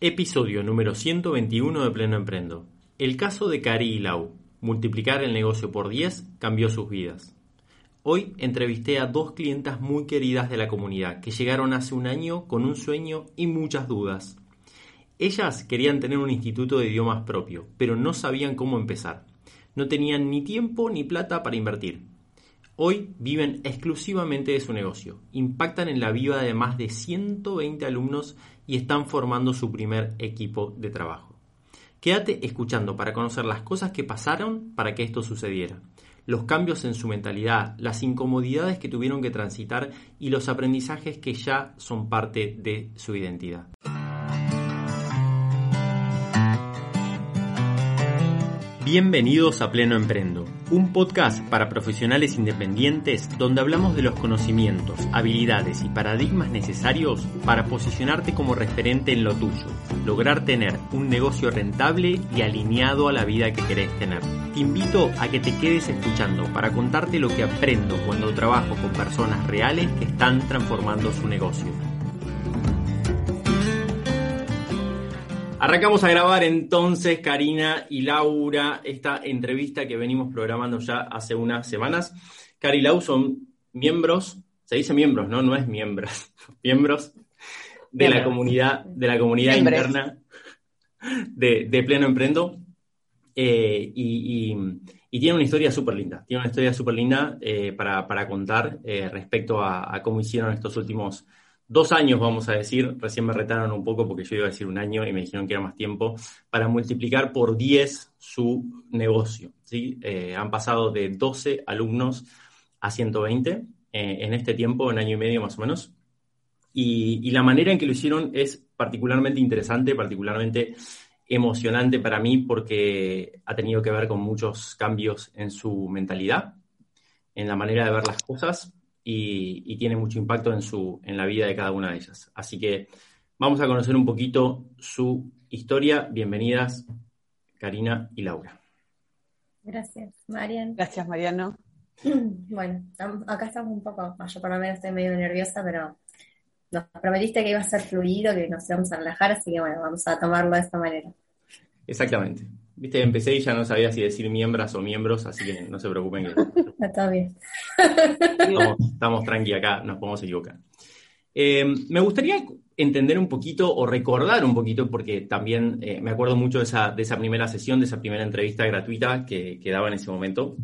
Episodio número 121 de Pleno Emprendo. El caso de Cari y Lau. Multiplicar el negocio por 10 cambió sus vidas. Hoy entrevisté a dos clientas muy queridas de la comunidad que llegaron hace un año con un sueño y muchas dudas. Ellas querían tener un instituto de idiomas propio, pero no sabían cómo empezar. No tenían ni tiempo ni plata para invertir. Hoy viven exclusivamente de su negocio, impactan en la vida de más de 120 alumnos y están formando su primer equipo de trabajo. Quédate escuchando para conocer las cosas que pasaron para que esto sucediera, los cambios en su mentalidad, las incomodidades que tuvieron que transitar y los aprendizajes que ya son parte de su identidad. Bienvenidos a Pleno Emprendo, un podcast para profesionales independientes donde hablamos de los conocimientos, habilidades y paradigmas necesarios para posicionarte como referente en lo tuyo, lograr tener un negocio rentable y alineado a la vida que querés tener. Te invito a que te quedes escuchando para contarte lo que aprendo cuando trabajo con personas reales que están transformando su negocio. Arrancamos a grabar entonces, Karina y Laura, esta entrevista que venimos programando ya hace unas semanas. Cari y Lau son miembros, se dice miembros, ¿no? No es miembros, miembros de la comunidad, de la comunidad interna de, Pleno Emprendo. Eh, y, tiene una historia súper linda, tiene una historia súper linda eh, para, contar eh, respecto a, a, cómo hicieron estos últimos dos años, vamos a decir, recién me retaron un poco porque yo iba a decir un año y me dijeron que era más tiempo, para multiplicar por 10 su negocio. ¿sí? Eh, han pasado de 12 alumnos a 120 eh, en este tiempo, en año y medio más o menos. Y, la manera en que lo hicieron es particularmente interesante, particularmente emocionante para mí porque ha tenido que ver con muchos cambios en su mentalidad, en la manera de ver las cosas y, tiene mucho impacto en, su, en la vida de cada una de ellas. Así que vamos a conocer un poquito su historia. Bienvenidas, Karina y Laura. Gracias, Marian. Gracias, Mariano. Bueno, acá estamos un poco, yo por lo menos estoy medio nerviosa, pero nos prometiste que iba a ser fluido, que nos íbamos a relajar, así que bueno, vamos a tomarlo de esta manera. Exactamente. Viste, empecé y ya no sabía si decir miembros o miembros, así que no se preocupen. Está bien. Estamos, tranqui acá, nos podemos equivocar. Eh, me gustaría entender un poquito o recordar un poquito, porque también eh, me acuerdo mucho de esa, de esa, primera sesión, de esa primera entrevista gratuita que, que daba en ese momento,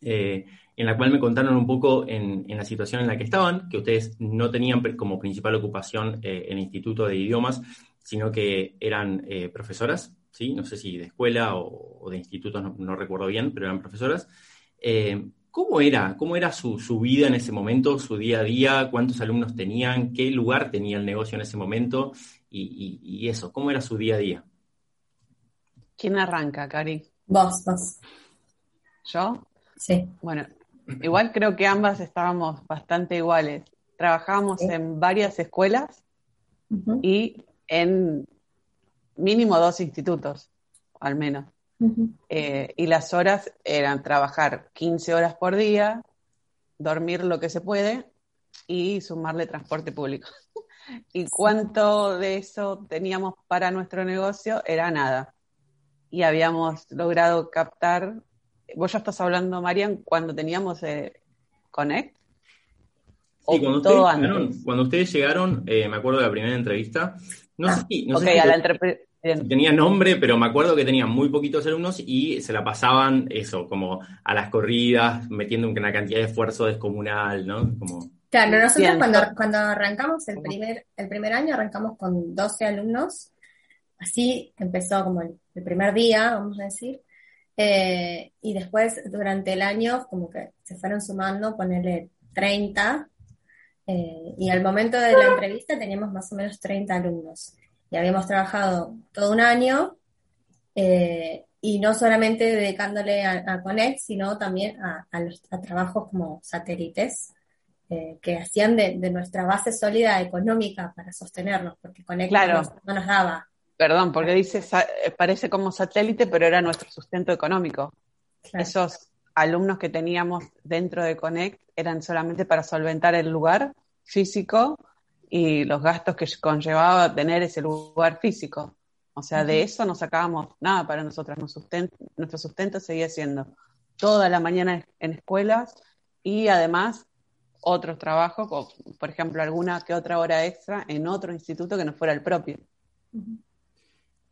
eh, en la cual me contaron un poco en, en, la situación en la que estaban, que ustedes no tenían como principal ocupación el Instituto de Idiomas, sino que eran profesoras ¿sí? no sé si de escuela o, de instituto, no, recuerdo bien, pero eran profesoras. Eh, ¿Cómo era? ¿Cómo era su, vida en ese momento, su día a día? ¿Cuántos alumnos tenían? ¿Qué lugar tenía el negocio en ese momento? Y, eso, ¿cómo era su día a día? ¿Quién arranca, Cari? Vos, vos. ¿Yo? Sí. Bueno, igual creo que ambas estábamos bastante iguales. Trabajábamos en varias escuelas y en mínimo dos institutos, al menos. Eh, y las horas eran trabajar 15 horas por día, dormir lo que se puede y sumarle transporte público. y cuánto de eso teníamos para nuestro negocio era nada. Y habíamos logrado captar, vos ya estás hablando, Marian, cuando teníamos eh, Connect. Sí, cuando, ustedes llegaron, cuando ustedes llegaron, eh, me acuerdo de la primera entrevista, no sé si, no sé a la Tenía nombre, pero me acuerdo que tenían muy poquitos alumnos y se la pasaban eso, como a las corridas, metiendo una cantidad de esfuerzo descomunal, ¿no? Como... Claro, nosotros cuando, cuando arrancamos el primer, el primer año, arrancamos con 12 alumnos. Así empezó como el, primer día, vamos a decir. Eh, y después, durante el año, como que se fueron sumando, ponerle 30. Eh, y al momento de la entrevista teníamos más o menos 30 alumnos. y habíamos trabajado todo un año, eh, y no solamente dedicándole a, Connect, sino también a, los, trabajos como satélites, eh, que hacían de, nuestra base sólida económica para sostenernos, porque Connect no, nos daba. Perdón, porque dice, eh, parece como satélite, pero era nuestro sustento económico. Esos alumnos que teníamos dentro de Connect eran solamente para solventar el lugar físico y los gastos que conllevaba tener ese lugar físico. O sea, de eso no sacábamos nada para nosotras. nuestro sustento seguía siendo toda la mañana en escuelas y además otros trabajos, por ejemplo, alguna que otra hora extra en otro instituto que no fuera el propio.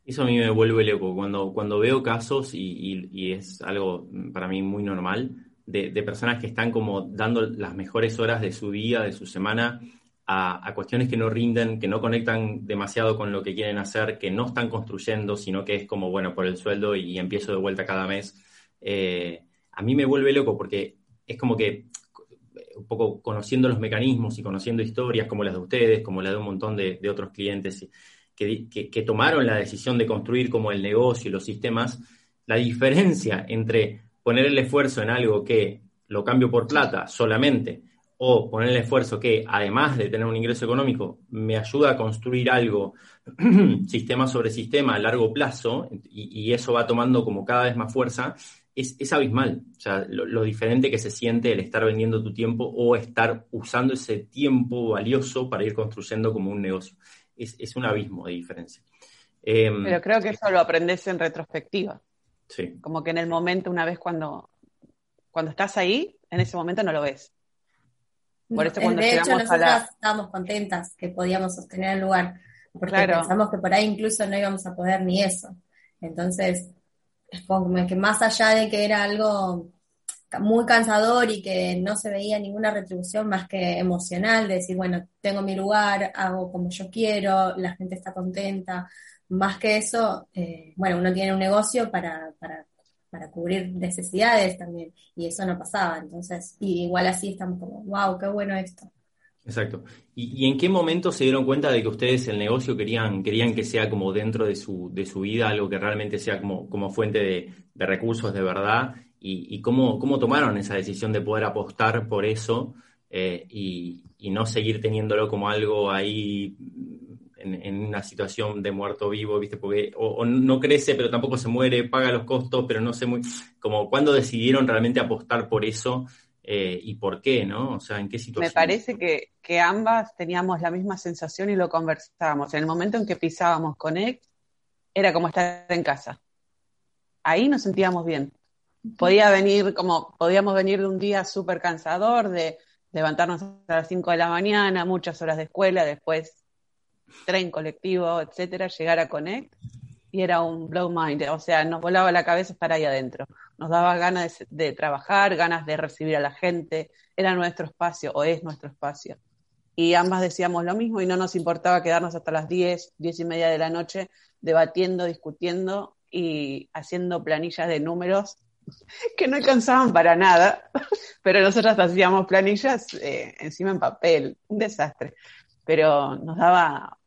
Eso a mí me vuelve loco. Cuando, cuando veo casos, y, es algo para mí muy normal, de, personas que están como dando las mejores horas de su día, de su semana, a, cuestiones que no rinden, que no conectan demasiado con lo que quieren hacer, que no están construyendo, sino que es como, bueno, por el sueldo y, empiezo de vuelta cada mes. Eh, a mí me vuelve loco porque es como que un poco conociendo los mecanismos y conociendo historias como las de ustedes, como la de un montón de, otros clientes que, tomaron la decisión de construir como el negocio y los sistemas, la diferencia entre poner el esfuerzo en algo que lo cambio por plata solamente o poner el esfuerzo que, además de tener un ingreso económico, me ayuda a construir algo, sistema sobre sistema a largo plazo, y, eso va tomando como cada vez más fuerza, es, abismal. O sea, lo, diferente que se siente el estar vendiendo tu tiempo o estar usando ese tiempo valioso para ir construyendo como un negocio. Es, un abismo de diferencia. Em, Pero creo que eso lo aprendes en retrospectiva. Sí. Como que en el momento, una vez cuando, cuando estás ahí, en ese momento no lo ves. Por eso cuando de hecho, nosotros estábamos contentas que podíamos sostener el lugar, porque pensamos que por ahí incluso no íbamos a poder ni eso. Entonces, es como que más allá de que era algo muy cansador y que no se veía ninguna retribución más que emocional, de decir, bueno, tengo mi lugar, hago como yo quiero, la gente está contenta, más que eso, eh, bueno, uno tiene un negocio para, para, para, cubrir necesidades también, y eso no pasaba, entonces, igual así estamos como, wow, qué bueno esto. Exacto. ¿Y, en qué momento se dieron cuenta de que ustedes el negocio querían, querían que sea como dentro de su, de su vida, algo que realmente sea como, como fuente de, recursos de verdad? ¿Y, cómo, cómo, tomaron esa decisión de poder apostar por eso eh, y, no seguir teniéndolo como algo ahí en, una situación de muerto vivo, ¿viste? Porque o, no crece, pero tampoco se muere, paga los costos, pero no sé muy. Como cuando decidieron realmente apostar por eso eh, y por qué, ¿no? O sea, ¿en qué situación? Me parece que, que, ambas teníamos la misma sensación y lo conversábamos. En el momento en que pisábamos Connect, era como estar en casa. Ahí nos sentíamos bien. Podía venir, como, podíamos venir de un día súper cansador, de levantarnos a las 5 de la mañana, muchas horas de escuela, después tren colectivo, etcétera, llegar a Connect y era un blow mind, o sea, nos volaba la cabeza estar ahí adentro nos daba ganas de, trabajar, ganas de recibir a la gente, era nuestro espacio o es nuestro espacio. Y ambas decíamos lo mismo y no nos importaba quedarnos hasta las 10, 10 y media de la noche debatiendo, discutiendo y haciendo planillas de números que no alcanzaban para nada, pero nosotras hacíamos planillas eh, encima en papel, un desastre, pero nos daba,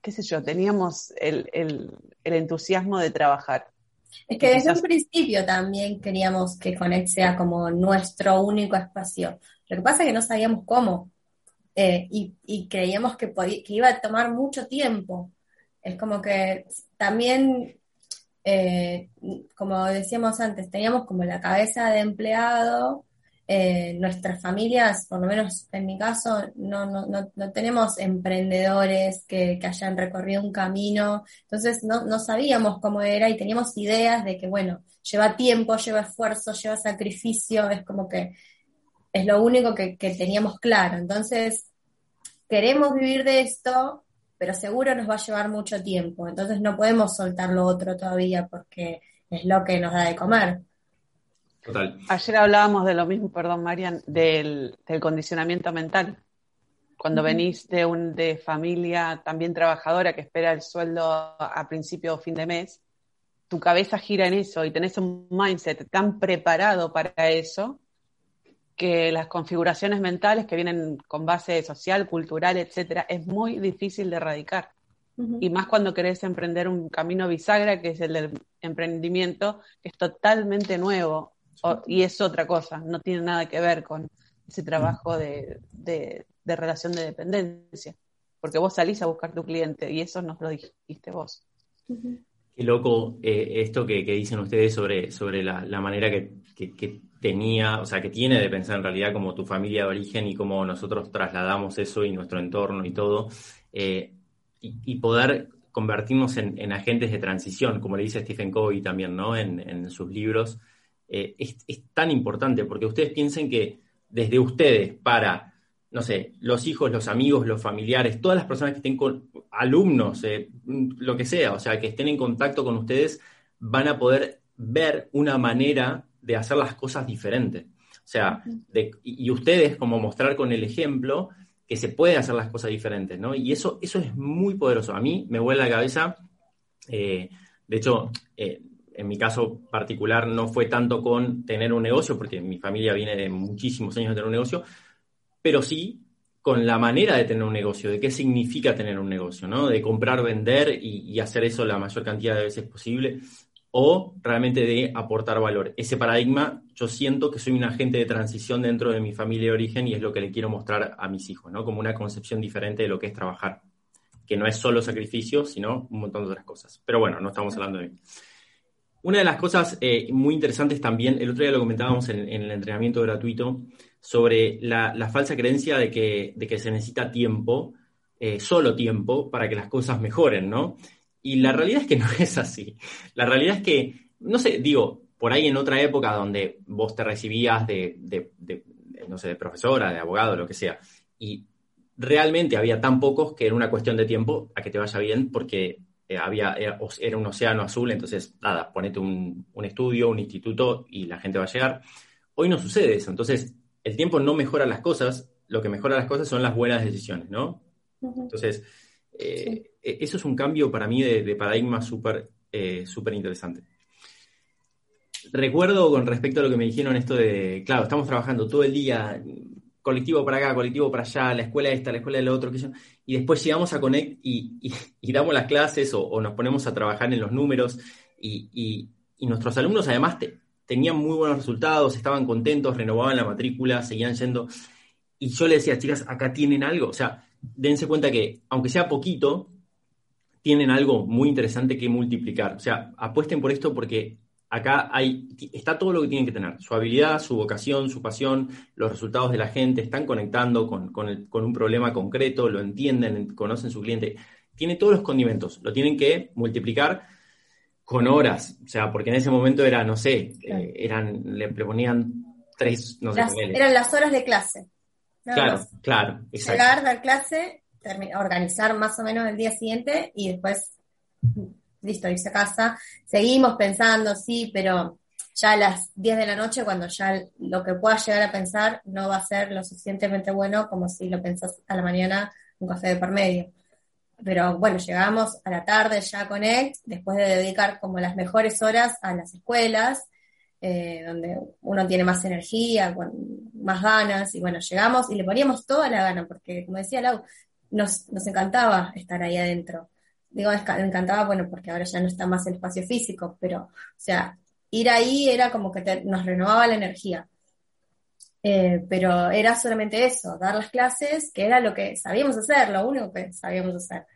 qué sé yo, teníamos el, el entusiasmo de trabajar. Es que desde un principio también queríamos que Connect sea como nuestro único espacio. Lo que pasa es que no sabíamos cómo eh, y, creíamos que, que iba a tomar mucho tiempo. Es como que también, eh, como decíamos antes, teníamos como la cabeza de empleado eh, nuestras familias, por lo menos en mi caso, no, no, no, tenemos emprendedores que, hayan recorrido un camino, entonces no, sabíamos cómo era y teníamos ideas de que, bueno, lleva tiempo, lleva esfuerzo, lleva sacrificio, es como que es lo único que, que teníamos claro. Entonces, queremos vivir de esto, pero seguro nos va a llevar mucho tiempo, entonces no podemos soltar lo otro todavía porque es lo que nos da de comer. Ayer hablábamos de lo mismo, perdón, Marian, del, condicionamiento mental. Cuando venís de, un, de familia también trabajadora que espera el sueldo a principio o fin de mes, tu cabeza gira en eso y tenés un mindset tan preparado para eso que las configuraciones mentales que vienen con base social, cultural, etcétera, es muy difícil de erradicar. Y más cuando querés emprender un camino bisagra, que es el del emprendimiento, que es totalmente nuevo y es otra cosa, no tiene nada que ver con ese trabajo de, de, relación de dependencia, porque vos salís a buscar tu cliente y eso nos lo dijiste vos. Qué loco eh, esto que, dicen ustedes sobre, sobre la, manera que, tenía, o sea, que tiene de pensar en realidad como tu familia de origen y cómo nosotros trasladamos eso y nuestro entorno y todo, eh, y, poder convertirnos en, agentes de transición, como le dice Stephen Covey también, ¿no? En, sus libros, eh, es, tan importante porque ustedes piensen que desde ustedes para, no sé, los hijos, los amigos, los familiares, todas las personas que estén con alumnos, eh, lo que sea, o sea, que estén en contacto con ustedes, van a poder ver una manera de hacer las cosas diferentes. O sea, y ustedes como mostrar con el ejemplo que se puede hacer las cosas diferentes, ¿no? Y eso, eso es muy poderoso. A mí me vuela la cabeza, eh, de hecho, eh, en mi caso particular no fue tanto con tener un negocio, porque mi familia viene de muchísimos años de tener un negocio, pero sí con la manera de tener un negocio, de qué significa tener un negocio, ¿no? De comprar, vender y, hacer eso la mayor cantidad de veces posible, o realmente de aportar valor. Ese paradigma, yo siento que soy un agente de transición dentro de mi familia de origen y es lo que le quiero mostrar a mis hijos, ¿no? Como una concepción diferente de lo que es trabajar, que no es solo sacrificio, sino un montón de otras cosas. Pero bueno, no estamos hablando de mí. Una de las cosas eh, muy interesantes también, el otro día lo comentábamos en, el entrenamiento gratuito, sobre la, falsa creencia de que, de que, se necesita tiempo, eh, solo tiempo, para que las cosas mejoren, ¿no? Y la realidad es que no es así. La realidad es que, no sé, digo, por ahí en otra época donde vos te recibías de, de, no sé, de profesora, de abogado, lo que sea, y realmente había tan pocos que era una cuestión de tiempo a que te vaya bien, porque eh, había, era, un océano azul, entonces, nada, ponete un, estudio, un instituto y la gente va a llegar. Hoy no sucede eso, entonces el tiempo no mejora las cosas, lo que mejora las cosas son las buenas decisiones, ¿no? Entonces, eh, e, eso es un cambio para mí de, paradigma súper eh, súper interesante. Recuerdo con respecto a lo que me dijeron esto de, claro, estamos trabajando todo el día, colectivo para acá, colectivo para allá, la escuela esta, la escuela del otro, que yo, y después llegamos a Connect y, damos las clases o, nos ponemos a trabajar en los números y, nuestros alumnos además tenían muy buenos resultados, estaban contentos, renovaban la matrícula, seguían yendo. Y yo le decía, chicas, acá tienen algo, o sea, dense cuenta que aunque sea poquito, tienen algo muy interesante que multiplicar. O sea, apuesten por esto porque acá hay, está todo lo que tienen que tener, su habilidad, su vocación, su pasión, los resultados de la gente, están conectando con, un problema concreto, lo entienden, conocen su cliente, tiene todos los condimentos, lo tienen que multiplicar con horas, o sea, porque en ese momento era, no sé, eh, eran, le ponían tres, no sé, eran las horas de clase. Claro, claro, exacto. Llegar, dar clase, organizar más o menos el día siguiente y después listo, irse a casa. Seguimos pensando, sí, pero ya a las 10 de la noche, cuando ya lo que puedas llegar a pensar no va a ser lo suficientemente bueno como si lo pensás a la mañana un café de por medio. Pero bueno, llegamos a la tarde ya a Connect, después de dedicar como las mejores horas a las escuelas, eh, donde uno tiene más energía, con más ganas, y bueno, llegamos y le poníamos toda la gana, porque como decía Lau, nos, nos encantaba estar ahí adentro digo, me encantaba, bueno, porque ahora ya no está más el espacio físico, pero, o sea, ir ahí era como que nos renovaba la energía. Eh, pero era solamente eso, dar las clases, que era lo que sabíamos hacer, lo único que sabíamos hacer.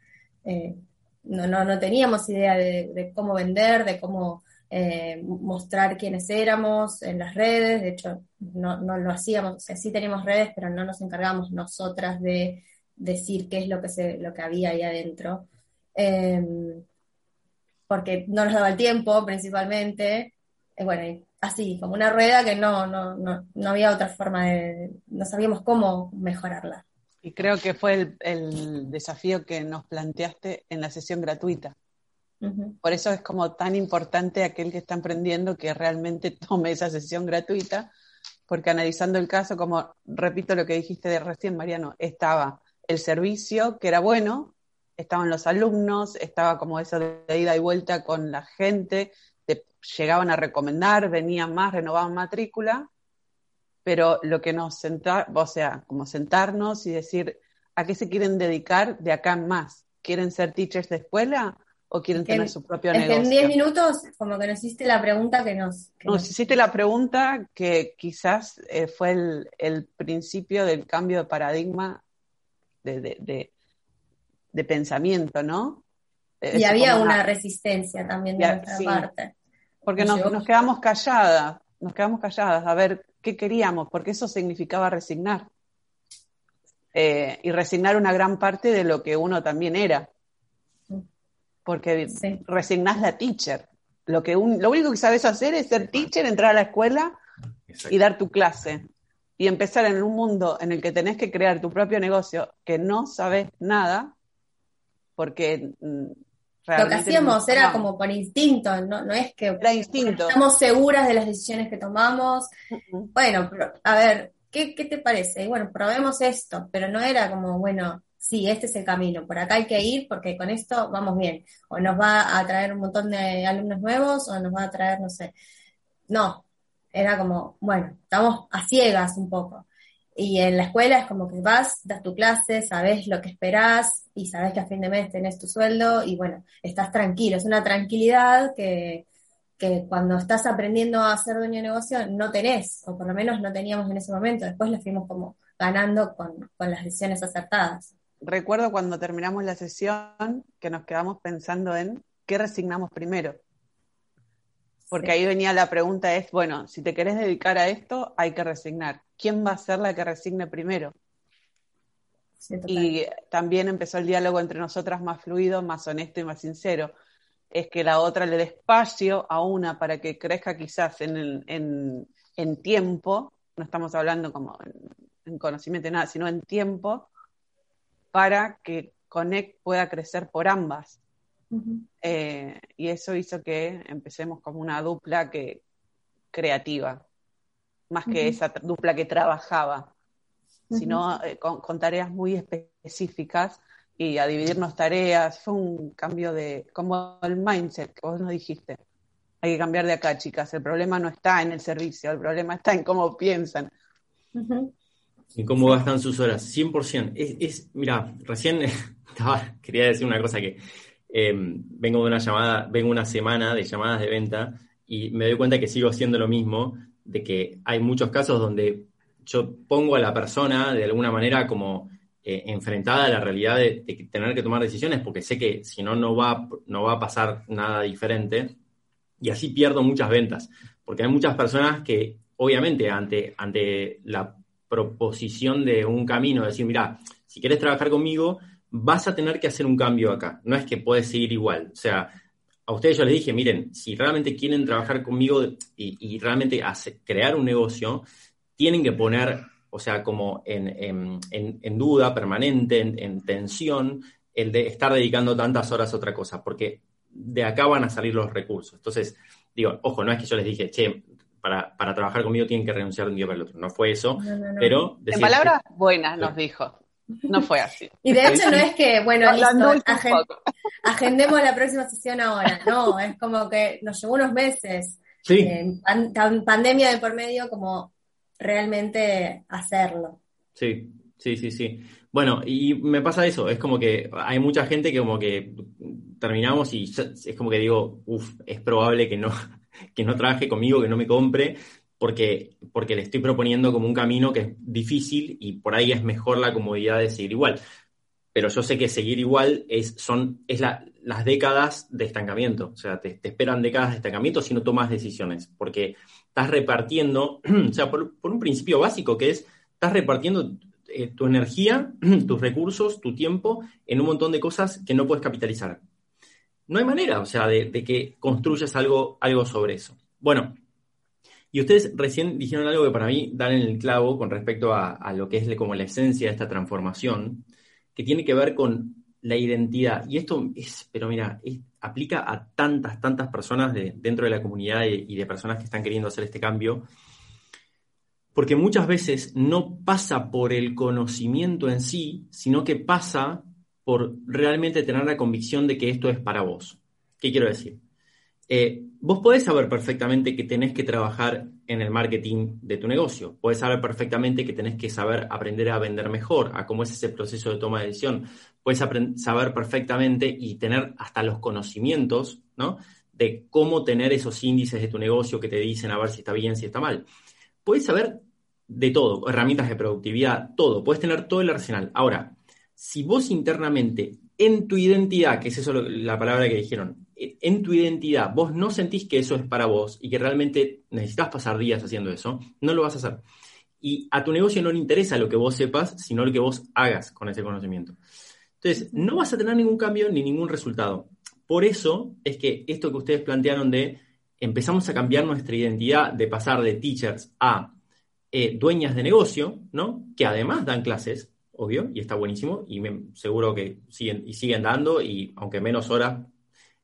Eh, no, no, no, teníamos idea de, cómo vender, de cómo eh, mostrar quiénes éramos en las redes, de hecho no, no, lo hacíamos, o sea, sí teníamos redes, pero no nos encargamos nosotras de decir qué es lo que, se, lo que había ahí adentro. Em, porque no nos daba el tiempo principalmente. Eh, bueno, así, como una rueda que no, no, no, no, había otra forma de, no sabíamos cómo mejorarla. Y creo que fue el, desafío que nos planteaste en la sesión gratuita. Por eso es como tan importante aquel que está emprendiendo que realmente tome esa sesión gratuita, porque analizando el caso, como repito lo que dijiste de recién, Mariano, estaba el servicio, que era bueno, estaban los alumnos, estaba como eso de ida y vuelta con la gente, te llegaban a recomendar, venían más, renovaban matrícula, pero lo que nos sentaba, o sea, como sentarnos y decir a qué se quieren dedicar de acá en más, quieren ser teachers de escuela o quieren tener su propio negocio. En 10 minutos, como que nos hiciste la pregunta que nos. nos, hiciste la pregunta que quizás eh, fue el, el, principio del cambio de paradigma de, de, de, de pensamiento, ¿no? Y había una, resistencia también de nuestra sí, parte. Porque nos, nos, quedamos calladas, nos quedamos calladas a ver qué queríamos, porque eso significaba resignar. Eh, y resignar una gran parte de lo que uno también era. Porque sí. resignás la teacher. Lo, que un, lo único que sabes hacer es ser teacher, entrar a la escuela Exacto. y dar tu clase. Y empezar en un mundo en el que tenés que crear tu propio negocio, que no sabes nada, porque lo que hacíamos no, era no. como por instinto, no, no es que era instinto. estamos seguras de las decisiones que tomamos. Uh -huh. Bueno, pero, a ver, ¿qué, ¿qué, te parece? Y bueno, probemos esto, pero no era como, bueno, sí, este es el camino, por acá hay que ir porque con esto vamos bien. O nos va a traer un montón de alumnos nuevos o nos va a traer, no sé. No, era como, bueno, estamos a ciegas un poco. Y en la escuela es como que vas, das tu clase, sabes lo que esperás y sabes que a fin de mes tenés tu sueldo y bueno, estás tranquilo. Es una tranquilidad que, que cuando estás aprendiendo a ser dueño de negocio no tenés, o por lo menos no teníamos en ese momento. Después la fuimos como ganando con, con las decisiones acertadas. Recuerdo cuando terminamos la sesión que nos quedamos pensando en qué resignamos primero. Porque sí. ahí venía la pregunta es, bueno, si te querés dedicar a esto, hay que resignar. ¿Quién va a ser la que resigne primero? Sí, y también empezó el diálogo entre nosotras más fluido, más honesto y más sincero. Es que la otra le dé espacio a una para que crezca quizás en, en, en tiempo, no estamos hablando como en, en conocimiento nada, sino en tiempo, para que Connect pueda crecer por ambas. Uh -huh. eh, y eso hizo que empecemos como una dupla que creativa, más que uh -huh. esa dupla que trabajaba, uh -huh. sino eh, con, con, tareas muy específicas y a dividirnos tareas. Fue un cambio de, como el mindset que vos nos dijiste. Hay que cambiar de acá, chicas. El problema no está en el servicio, el problema está en cómo piensan. Y cómo gastan sus horas, 100%. Es, es mira, recién estaba, quería decir una cosa que eh, vengo de una llamada, vengo una semana de llamadas de venta y me doy cuenta que sigo haciendo lo mismo, de que hay muchos casos donde yo pongo a la persona de alguna manera como eh, enfrentada a la realidad de, de, tener que tomar decisiones, porque sé que si no, no va, no va a pasar nada diferente. Y así pierdo muchas ventas, porque hay muchas personas que obviamente ante, ante la proposición de un camino, decir, mira, si quieres trabajar conmigo, vas a tener que hacer un cambio acá. No es que puedes seguir igual. O sea, a ustedes yo les dije, miren, si realmente quieren trabajar conmigo y, y realmente hacer, crear un negocio, tienen que poner, o sea, como en, en, en, en duda permanente, en, tensión, el de estar dedicando tantas horas a otra cosa, porque de acá van a salir los recursos. Entonces, digo, ojo, no es que yo les dije, che, para, para trabajar conmigo tienen que renunciar de un día para el otro. No fue eso, no, no, no. pero... En palabras buenas nos dijo. No fue así. Y de hecho no es que, bueno, listo, agen agendemos la próxima sesión ahora. No, es como que nos llevó unos meses. Sí. Eh, pan pandemia de por medio, como realmente hacerlo. Sí, sí, sí, sí. Bueno, y me pasa eso, es como que hay mucha gente que como que terminamos y es como que digo, uff, es probable que no, que no trabaje conmigo, que no me compre, porque, porque le estoy proponiendo como un camino que es difícil y por ahí es mejor la comodidad de seguir igual. Pero yo sé que seguir igual es, son, es la, las décadas de estancamiento. O sea, te, te, esperan décadas de estancamiento si no tomas decisiones. Porque estás repartiendo, o sea, por, por un principio básico que es, estás repartiendo eh, tu energía, tus recursos, tu tiempo en un montón de cosas que no puedes capitalizar. No hay manera, o sea, de, de que construyas algo, algo sobre eso. Bueno, y ustedes recién dijeron algo que para mí dan en el clavo con respecto a, lo que es como la esencia de esta transformación, que tiene que ver con la identidad. Y esto es, pero mira, aplica a tantas, tantas personas de, dentro de la comunidad y, y de personas que están queriendo hacer este cambio, porque muchas veces no pasa por el conocimiento en sí, sino que pasa por realmente tener la convicción de que esto es para vos. ¿Qué quiero decir? eh, vos podés saber perfectamente que tenés que trabajar en el marketing de tu negocio. Podés saber perfectamente que tenés que saber aprender a vender mejor, a cómo es ese proceso de toma de decisión. Puedes saber perfectamente y tener hasta los conocimientos, ¿no? De cómo tener esos índices de tu negocio que te dicen a ver si está bien, si está mal. Puedes saber de todo, herramientas de productividad, todo. Puedes tener todo el arsenal. Ahora, si vos internamente, en tu identidad, que es eso la palabra que dijeron, en tu identidad vos no sentís que eso es para vos y que realmente necesitas pasar días haciendo eso, no lo vas a hacer. Y a tu negocio no le interesa lo que vos sepas, sino lo que vos hagas con ese conocimiento. Entonces, no vas a tener ningún cambio ni ningún resultado. Por eso es que esto que ustedes plantearon de empezamos a cambiar nuestra identidad de pasar de teachers a eh, dueñas de negocio, ¿no? Que además dan clases, obvio, y está buenísimo, y me, seguro que siguen, y siguen dando, y aunque menos horas,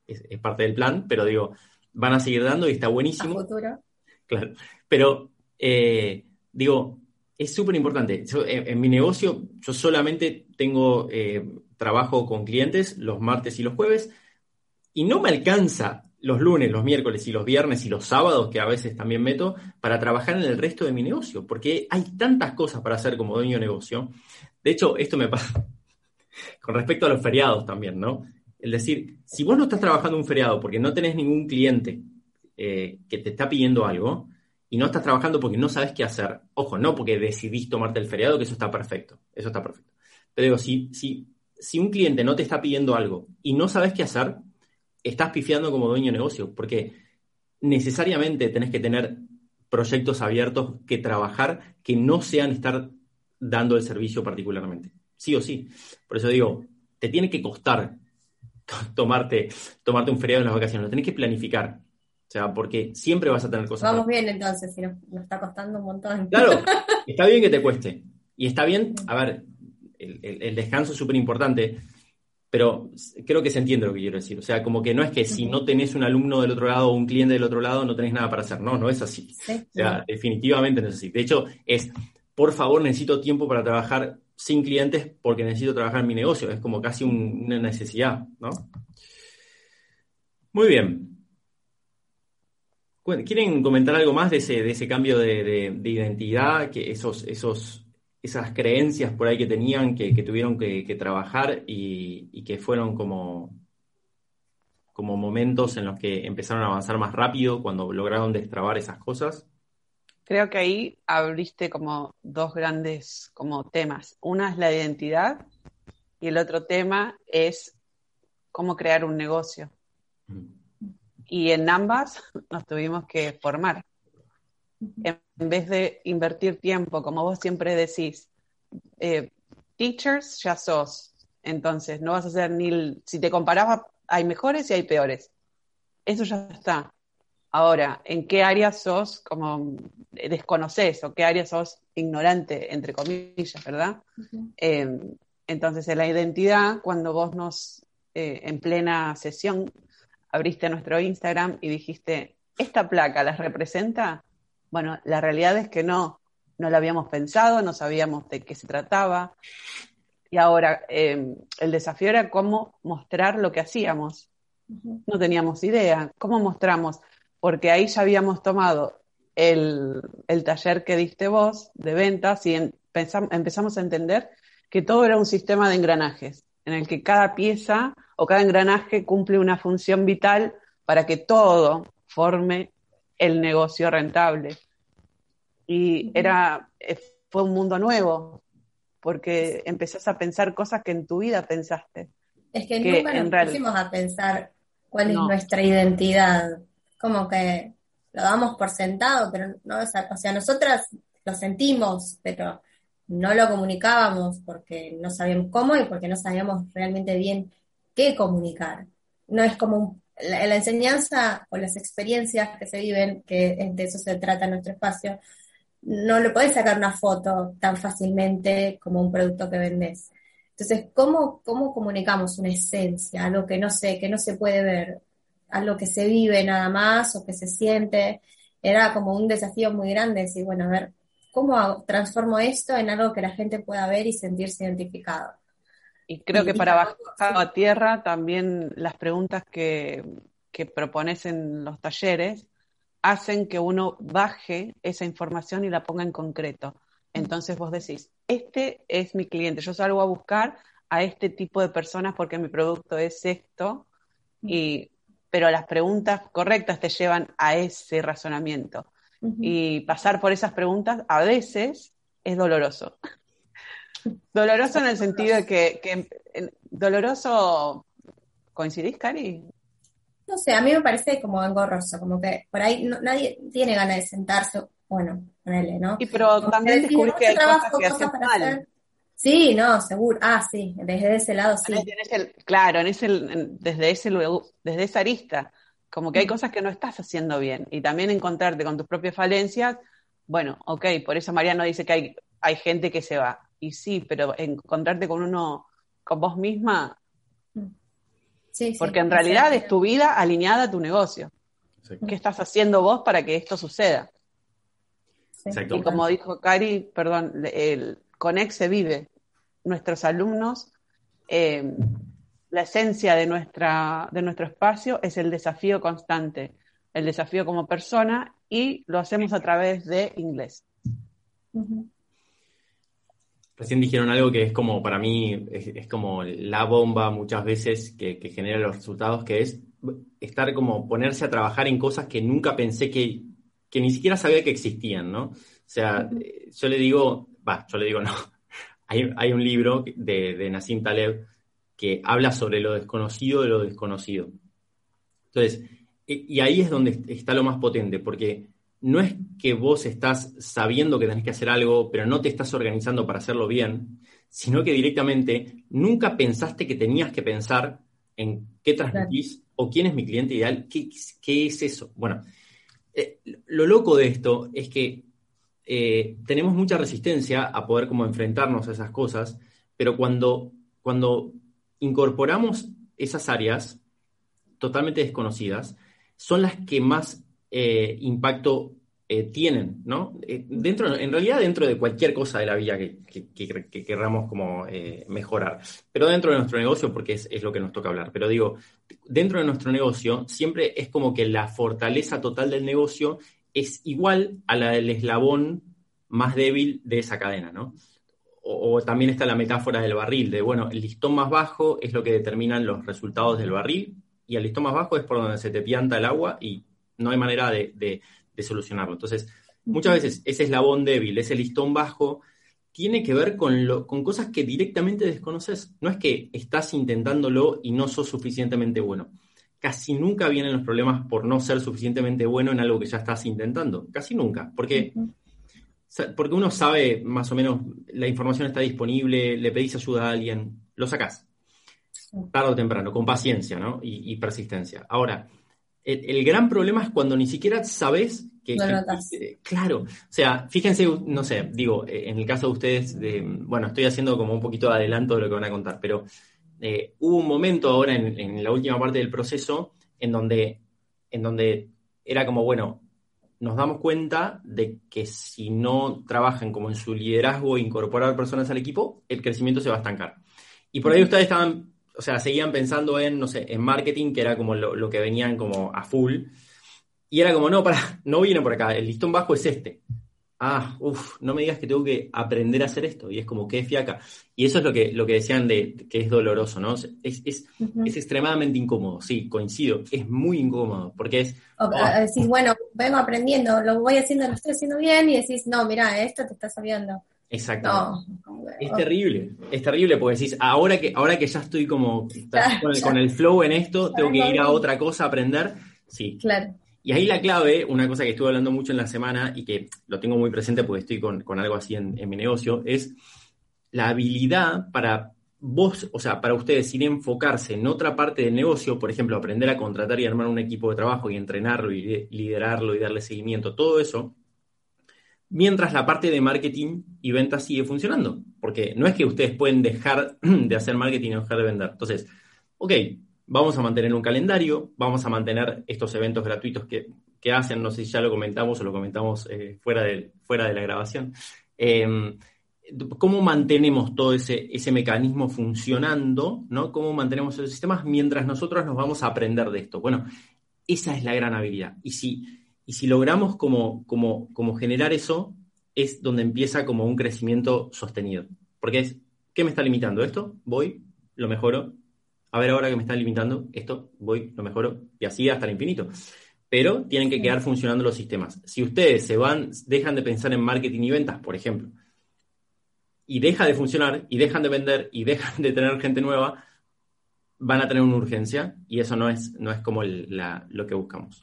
es, parte del plan, pero digo, van a seguir dando y está buenísimo. Claro, pero eh, digo, es súper importante. En, mi negocio, yo solamente tengo eh, trabajo con clientes los martes y los jueves, y no me alcanza los lunes, los miércoles y los viernes y los sábados, que a veces también meto, para trabajar en el resto de mi negocio, porque hay tantas cosas para hacer como dueño de negocio. De hecho, esto me pasa con respecto a los feriados también, ¿no? Es decir, si vos no estás trabajando un feriado porque no tenés ningún cliente eh, que te está pidiendo algo y no estás trabajando porque no sabes qué hacer, ojo, no porque decidís tomarte el feriado, que eso está perfecto, eso está perfecto. Pero digo, si, si, si un cliente no te está pidiendo algo y no sabes qué hacer, estás pifiando como dueño de negocio, porque necesariamente tenés que tener proyectos abiertos que trabajar que no sean estar dando el servicio particularmente. Sí o sí. Por eso digo, te tiene que costar tomarte, tomarte un feriado en las vacaciones, lo tenés que planificar. O sea, porque siempre vas a tener cosas. Vamos bien entonces, si nos, está costando un montón. Claro, está bien que te cueste. Y está bien, a ver, el, descanso es súper importante, pero creo que se entiende lo que quiero decir. O sea, como que no es que si no tenés un alumno del otro lado o un cliente del otro lado, no tenés nada para hacer. No, no es así. o sea, definitivamente no es así. De hecho, es, por favor, necesito tiempo para trabajar sin clientes porque necesito trabajar en mi negocio. Es como casi una necesidad, ¿no? Muy bien. ¿Quieren comentar algo más de ese, de ese cambio de, identidad, que esos, esos, esas creencias por ahí que tenían, que, tuvieron que, trabajar y, que fueron como, como momentos en los que empezaron a avanzar más rápido cuando lograron destrabar esas cosas? Creo que ahí abriste como dos grandes como temas. Una es la identidad y el otro tema es cómo crear un negocio. Y en ambas nos tuvimos que formar. En vez de invertir tiempo, como vos siempre decís, eh, teachers ya sos. Entonces, no vas a ser ni... si te comparabas, hay mejores y hay peores. Eso ya está. Ahora, ¿en qué área sos como desconoces o qué área sos ignorante, entre comillas, verdad? Em, entonces, en la identidad, cuando vos nos, eh, en plena sesión, abriste nuestro Instagram y dijiste, ¿esta placa las representa? Bueno, la realidad es que no, no la habíamos pensado, no sabíamos de qué se trataba. Y ahora em, el desafío era cómo mostrar lo que hacíamos. No teníamos idea. ¿Cómo mostramos? Porque ahí ya habíamos tomado el, taller que diste vos de ventas y empezamos a entender que todo era un sistema de engranajes, en el que cada pieza o cada engranaje cumple una función vital para que todo forme el negocio rentable. Y era, eh, fue un mundo nuevo, porque empezás a pensar cosas que en tu vida pensaste. Es que, nunca nos pusimos a pensar cuál es nuestra identidad como que lo damos por sentado, pero no, o sea, nosotras lo sentimos, pero no lo comunicábamos porque no sabíamos cómo y porque no sabíamos realmente bien qué comunicar. No es como la, enseñanza o las experiencias que se viven, que de eso se trata nuestro espacio, no le podés sacar una foto tan fácilmente como un producto que vendés. Entonces, ¿cómo, cómo comunicamos una esencia, algo que no sé, que no se puede ver? A lo que se vive nada más o que se siente. Era como un desafío muy grande decir, bueno, a ver, ¿cómo transformo esto en algo que la gente pueda ver y sentirse identificado? Y creo que para bajar a tierra también las preguntas que, que propones en los talleres hacen que uno baje esa información y la ponga en concreto. Entonces vos decís, este es mi cliente, yo salgo a buscar a este tipo de personas porque mi producto es esto, y, pero las preguntas correctas te llevan a ese razonamiento. Y pasar por esas preguntas a veces es doloroso. doloroso en el sentido de que, doloroso, ¿coincidís, Cari? No sé, a mí me parece como engorroso, como que por ahí nadie tiene ganas de sentarse, bueno, ponele, ¿no? Y pero también descubrís que hay cosas que hacen mal. Sí, no, seguro. Ah, sí, desde ese lado sí. claro, en ese, desde, ese, desde esa arista, como que hay mm. cosas que no estás haciendo bien. Y también encontrarte con tus propias falencias, bueno, ok, por eso Mariano dice que hay, hay gente que se va. Y sí, pero encontrarte con uno, con vos misma, mm. sí, porque en realidad es tu vida alineada a tu negocio. ¿Qué estás haciendo vos para que esto suceda? Y como dijo Cari, perdón, el, con se vive. Nuestros alumnos, eh, la esencia de, nuestra, de nuestro espacio es el desafío constante, el desafío como persona y lo hacemos a través de inglés. Recién dijeron algo que es como, para mí, es, como la bomba muchas veces que, que, genera los resultados, que es estar como ponerse a trabajar en cosas que nunca pensé que, que ni siquiera sabía que existían, ¿no? O sea, yo le digo, va, yo le digo no. Hay, un libro de, de Nassim Taleb que habla sobre lo desconocido de lo desconocido. Entonces, y ahí es donde está lo más potente, porque no es que vos estás sabiendo que tenés que hacer algo, pero no te estás organizando para hacerlo bien, sino que directamente nunca pensaste que tenías que pensar en qué transmitís o quién es mi cliente ideal, qué, qué es eso. Bueno, eh, lo loco de esto es que eh, tenemos mucha resistencia a poder como enfrentarnos a esas cosas, pero cuando, cuando incorporamos esas áreas totalmente desconocidas, son las que más eh, impacto eh, tienen, ¿no? dentro, en realidad dentro de cualquier cosa de la vida que, que, querramos como mejorar, pero dentro de nuestro negocio, porque es, es, lo que nos toca hablar, pero digo, dentro de nuestro negocio siempre es como que la fortaleza total del negocio es igual a la del eslabón más débil de esa cadena, ¿no? O, también está la metáfora del barril, de, bueno, el listón más bajo es lo que determinan los resultados del barril y el listón más bajo es por donde se te pianta el agua y no hay manera de, solucionarlo. Entonces, muchas veces ese eslabón débil, ese listón bajo, tiene que ver con, lo, con cosas que directamente desconoces. No es que estás intentándolo y no sos suficientemente bueno casi nunca vienen los problemas por no ser suficientemente bueno en algo que ya estás intentando. Casi nunca. Porque, porque uno sabe más o menos, la información está disponible, le pedís ayuda a alguien, lo sacás. Tarde o temprano, con paciencia ¿no? y, persistencia. Ahora, el, gran problema es cuando ni siquiera sabes que... claro, o sea, fíjense, no sé, digo, eh, en el caso de ustedes, de, bueno, estoy haciendo como un poquito de adelanto de lo que van a contar, pero eh, hubo un momento ahora en, la última parte del proceso en donde, en donde era como, bueno, nos damos cuenta de que si no trabajan como en su liderazgo e incorporar personas al equipo, el crecimiento se va a estancar. Y por ahí ustedes estaban, o sea, seguían pensando en, no sé, en marketing, que era como lo, lo que venían como a full. Y era como, no, para, no viene por acá, el listón bajo es este ah, uff, no me digas que tengo que aprender a hacer esto. Y es como, qué fiaca. Y eso es lo que, lo que decían de que es doloroso, ¿no? Es, es, extremadamente incómodo, sí, coincido. Es muy incómodo, porque es... Oh. decís, bueno, vengo aprendiendo, lo voy haciendo, lo estoy haciendo bien, y decís, no, mira, esto te está sabiendo. Exacto. es terrible, es terrible porque decís, ahora que, ahora que ya estoy como con, el, flow en esto, tengo que ir a otra cosa a aprender. Sí. Claro. Y ahí la clave, una cosa que estuve hablando mucho en la semana y que lo tengo muy presente porque estoy con, algo así en, mi negocio, es la habilidad para vos, o sea, para ustedes, sin enfocarse en otra parte del negocio, por ejemplo, aprender a contratar y armar un equipo de trabajo y entrenarlo y liderarlo y darle seguimiento, todo eso, mientras la parte de marketing y ventas sigue funcionando. Porque no es que ustedes pueden dejar de hacer marketing o dejar de vender. Entonces, ok, Vamos a mantener un calendario, vamos a mantener estos eventos gratuitos que, hacen, no sé si ya lo comentamos o lo comentamos eh, fuera, de, fuera de la grabación. Em, ¿Cómo mantenemos todo ese, ese mecanismo funcionando? ¿no? ¿Cómo mantenemos esos sistemas mientras nosotros nos vamos a aprender de esto? Bueno, esa es la gran habilidad. Y si, y si logramos como, como, como generar eso, es donde empieza como un crecimiento sostenido. Porque es, ¿qué me está limitando? Esto, voy, lo mejoro. A ver ahora que me está limitando, esto, voy, lo mejoro. Y así hasta el infinito. Pero tienen que quedar funcionando los sistemas. Si ustedes se van, dejan de pensar en marketing y ventas, por ejemplo, y deja de funcionar, y dejan de vender, y dejan de tener gente nueva, van a tener una urgencia y eso no es, no es como lo que buscamos.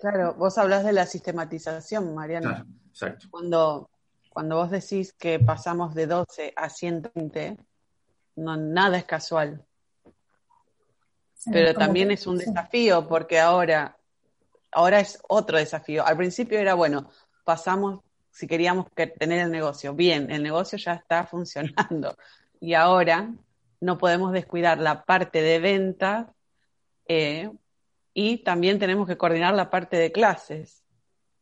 Claro, vos hablas de la sistematización, Mariana. exacto. Cuando, cuando vos decís que pasamos de 12 a 120, no, nada es casual. Pero también es un desafío porque ahora, ahora es otro desafío. Al principio era, bueno, pasamos, si queríamos tener el negocio, bien, el negocio ya está funcionando. Y ahora no podemos descuidar la parte de venta eh, y también tenemos que coordinar la parte de clases.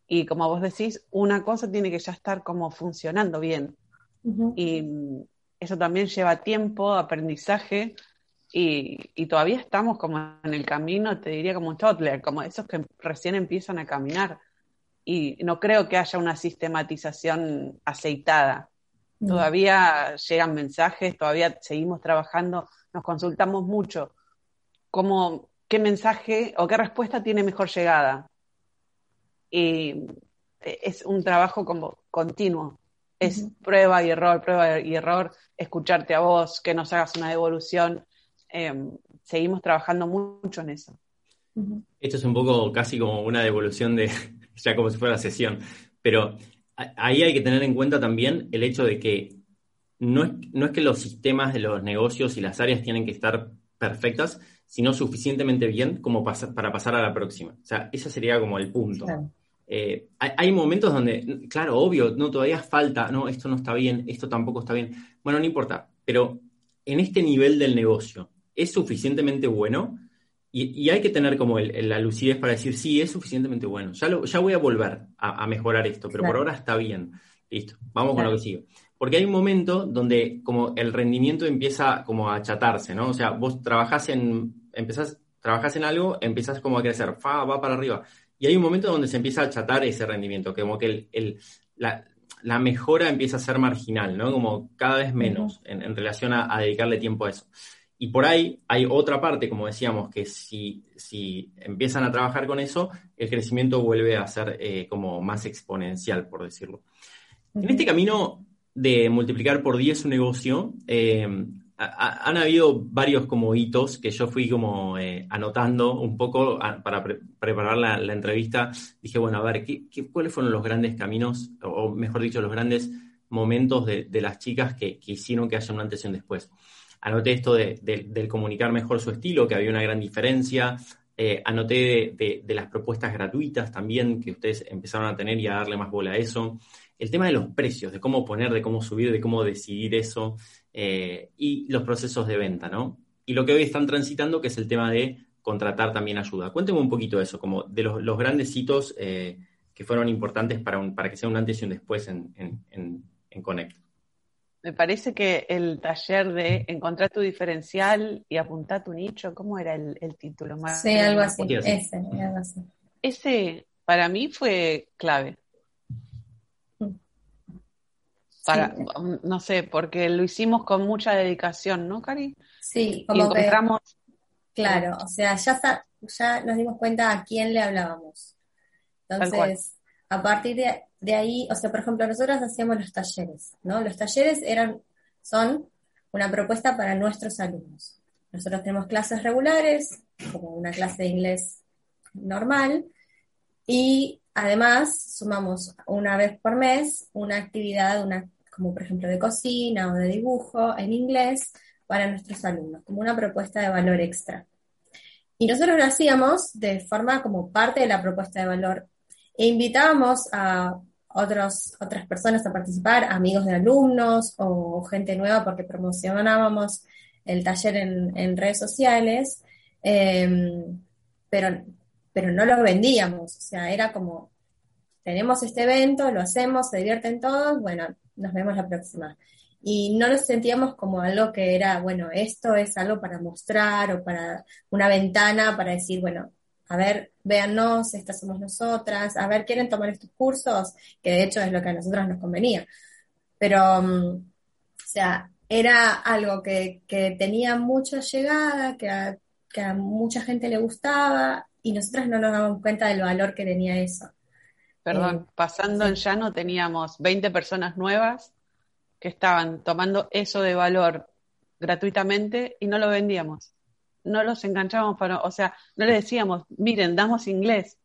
Y como vos decís, una cosa tiene que ya estar como funcionando bien. Y eso también lleva tiempo, aprendizaje, y, todavía estamos como en el camino, te diría como un toddler, como esos que recién empiezan a caminar. Y no creo que haya una sistematización aceitada. Todavía llegan mensajes, todavía seguimos trabajando, nos consultamos mucho. Cómo, ¿Qué mensaje o qué respuesta tiene mejor llegada? Y es un trabajo como continuo. Es prueba y error, prueba y error, escucharte a vos, que nos hagas una devolución. Em, seguimos trabajando mucho en eso. Esto es un poco casi como una devolución de, ya como si fuera sesión, pero ahí hay que tener en cuenta también el hecho de que no es, no es que los sistemas de los negocios y las áreas tienen que estar perfectas, sino suficientemente bien como para pasar a la próxima. O sea, ese sería como el punto. Eh, hay, momentos donde, claro, obvio, no, todavía falta, no, esto no está bien, esto tampoco está bien. Bueno, no importa, pero en este nivel del negocio, ¿es suficientemente bueno? Y, hay que tener como la lucidez para decir, sí, es suficientemente bueno. Ya, ya voy a volver a, mejorar esto, pero por ahora está bien. Listo, vamos con lo que sigue. Porque hay un momento donde como el rendimiento empieza como a achatarse, ¿no? O sea, vos trabajás en, empezás, trabajás en algo, empiezas como a crecer, fa, va para arriba. Y hay un momento donde se empieza a achatar ese rendimiento, como que el, la, mejora empieza a ser marginal, ¿no? Como cada vez menos en, relación a dedicarle tiempo a eso. Y por ahí hay otra parte, como decíamos, que si, si empiezan a trabajar con eso, el crecimiento vuelve a ser eh, como más exponencial, por decirlo. En este camino de multiplicar por 10 un negocio, eh, han habido varios como hitos que yo fui como eh, anotando un poco para preparar la, entrevista. Dije, bueno, a ver, ¿qué, cuáles fueron los grandes caminos, o mejor dicho, los grandes momentos de, las chicas que, que, hicieron que haya un antes y un después? Anoté esto de, del comunicar mejor su estilo, que había una gran diferencia. Eh, anoté de, las propuestas gratuitas también, que ustedes empezaron a tener y a darle más bola a eso. El tema de los precios, de cómo poner, de cómo subir, de cómo decidir eso. Eh, y los procesos de venta, ¿no? Y lo que hoy están transitando, que es el tema de contratar también ayuda. Cuénteme un poquito de eso, como de los, grandes hitos eh, que fueron importantes para, para que sea un antes y un después en, en, en Connect me parece que el taller de encontrar tu diferencial y apuntar tu nicho, ¿cómo era el, título? sí, algo así, ese, algo así. Ese para mí fue clave. Para, no sé, porque lo hicimos con mucha dedicación, ¿no, Cari? Sí, como encontramos... claro, o sea, ya, ya nos dimos cuenta a quién le hablábamos. Entonces, a partir de, ahí, o sea, por ejemplo, nosotros hacíamos los talleres, ¿no? Los talleres eran, son una propuesta para nuestros alumnos. Nosotros tenemos clases regulares, como una clase de inglés normal, y además sumamos una vez por mes una actividad, una, como por ejemplo de cocina o de dibujo en inglés para nuestros alumnos, como una propuesta de valor extra. Y nosotros lo hacíamos de forma como parte de la propuesta de valor e invitábamos a otros, otras personas a participar, amigos de alumnos o gente nueva porque promocionábamos el taller en, redes sociales, em, pero, pero no lo vendíamos, o sea, era como, tenemos este evento, lo hacemos, se divierten todos, bueno, nos vemos la próxima. Y no nos sentíamos como algo que era, bueno, esto es algo para mostrar o para una ventana para decir, bueno, a ver, véannos, estas somos nosotras, a ver, ¿quieren tomar estos cursos? Que de hecho es lo que a nosotros nos convenía. Pero, mm, o sea, era algo que, tenía mucha llegada, que a, que a mucha gente le gustaba y nosotras no nos damos cuenta del valor que tenía eso. Perdón, eh, pasando en llano teníamos 20 personas nuevas que estaban tomando eso de valor gratuitamente y no lo vendíamos. No los enganchábamos para, o sea, no les decíamos, miren, damos inglés,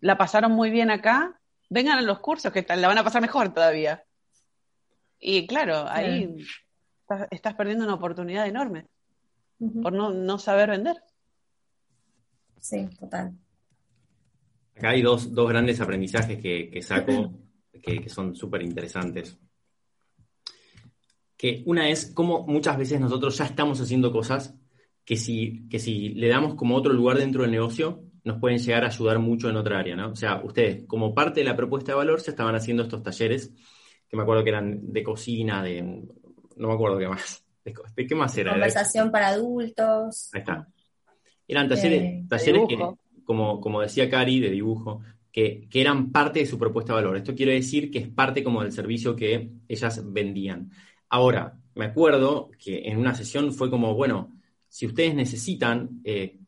la pasaron muy bien acá, vengan a los cursos que la van a pasar mejor todavía. Y claro, ahí estás, perdiendo una oportunidad enorme por no, saber vender. Sí, total. Acá hay dos, grandes aprendizajes que, saco que, que son súper interesantes que una es cómo muchas veces nosotros ya estamos haciendo cosas que si, que si le damos como otro lugar dentro del negocio, nos pueden llegar a ayudar mucho en otra área, ¿no? O sea, ustedes, como parte de la propuesta de valor, se estaban haciendo estos talleres, que me acuerdo que eran de cocina, de... no me acuerdo qué más. ¿De, qué más era? Conversación para adultos. Ahí está. Eran talleres, eh, talleres que, como, como decía Cari, de dibujo, que, que, eran parte de su propuesta de valor. Esto quiere decir que es parte como del servicio que ellas vendían. Ahora, me acuerdo que en una sesión fue como, bueno, si ustedes necesitan eh,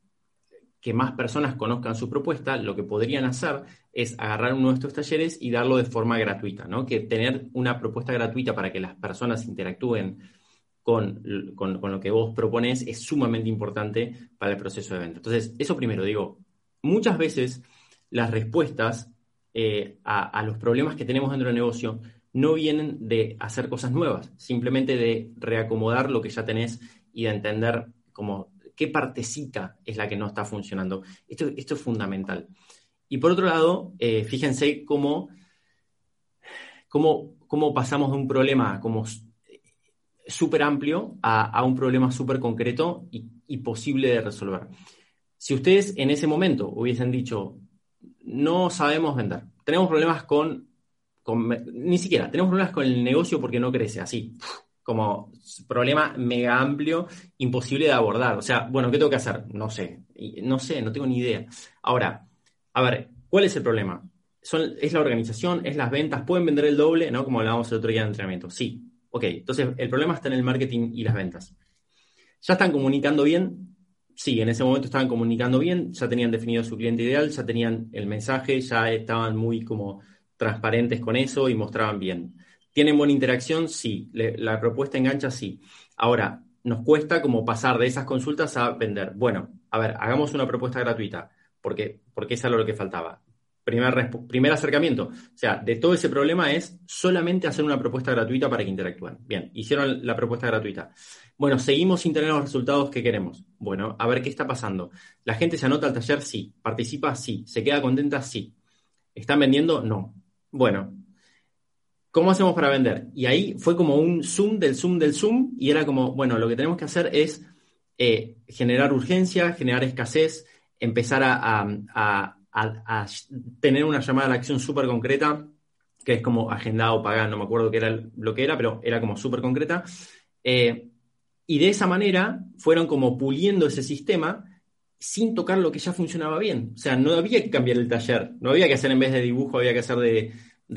que más personas conozcan su propuesta, lo que podrían hacer es agarrar uno de estos talleres y darlo de forma gratuita, ¿no? Que tener una propuesta gratuita para que las personas interactúen con, lo que vos propones es sumamente importante para el proceso de venta. Entonces, eso primero, digo, muchas veces las respuestas eh, a los problemas que tenemos dentro del negocio no vienen de hacer cosas nuevas, simplemente de reacomodar lo que ya tenés y de entender como qué partecita es la que no está funcionando. Esto, esto es fundamental. Y por otro lado, eh, fíjense cómo, cómo, cómo, pasamos de un problema como súper amplio a, un problema súper concreto y posible de resolver. Si ustedes en ese momento hubiesen dicho, no sabemos vender, tenemos problemas con ni siquiera, tenemos problemas con el negocio porque no crece, así, como problema mega amplio, imposible de abordar. O sea, bueno, ¿qué tengo que hacer? No sé, no sé, no tengo ni idea. Ahora, a ver, ¿cuál es el problema? ¿Es la organización? ¿Es las ventas? ¿Pueden vender el doble? ¿No? Como hablábamos el otro día de entrenamiento. Sí. Ok, entonces el problema está en el marketing y las ventas. ¿Ya están comunicando bien? Sí, en ese momento estaban comunicando bien, ya tenían definido su cliente ideal, ya tenían el mensaje, ya estaban muy como transparentes con eso y mostraban bien. ¿Tienen buena interacción? Sí. ¿La propuesta engancha? Sí. Ahora, nos cuesta como pasar de esas consultas a vender. Bueno, a ver, hagamos una propuesta gratuita, porque, porque es lo que faltaba. Primer, primer acercamiento. O sea, de todo ese problema es solamente hacer una propuesta gratuita para que interactúen. Bien, hicieron la propuesta gratuita. Bueno, seguimos sin tener los resultados que queremos. Bueno, a ver qué está pasando. ¿La gente se anota al taller? Sí. ¿Participa? Sí. ¿Se queda contenta? Sí. ¿Están vendiendo? No. Bueno, ¿cómo hacemos para vender? Y ahí fue como un zoom del zoom del zoom y era como, bueno, lo que tenemos que hacer es eh, generar urgencia, generar escasez, empezar a, tener una llamada a la acción súper concreta, que es como agendado pagado, no me acuerdo qué era lo que era, pero era como súper concreta. Eh, y de esa manera fueron como puliendo ese sistema sin tocar lo que ya funcionaba bien. O sea, no había que cambiar el taller, no había que hacer en vez de dibujo, había que hacer de,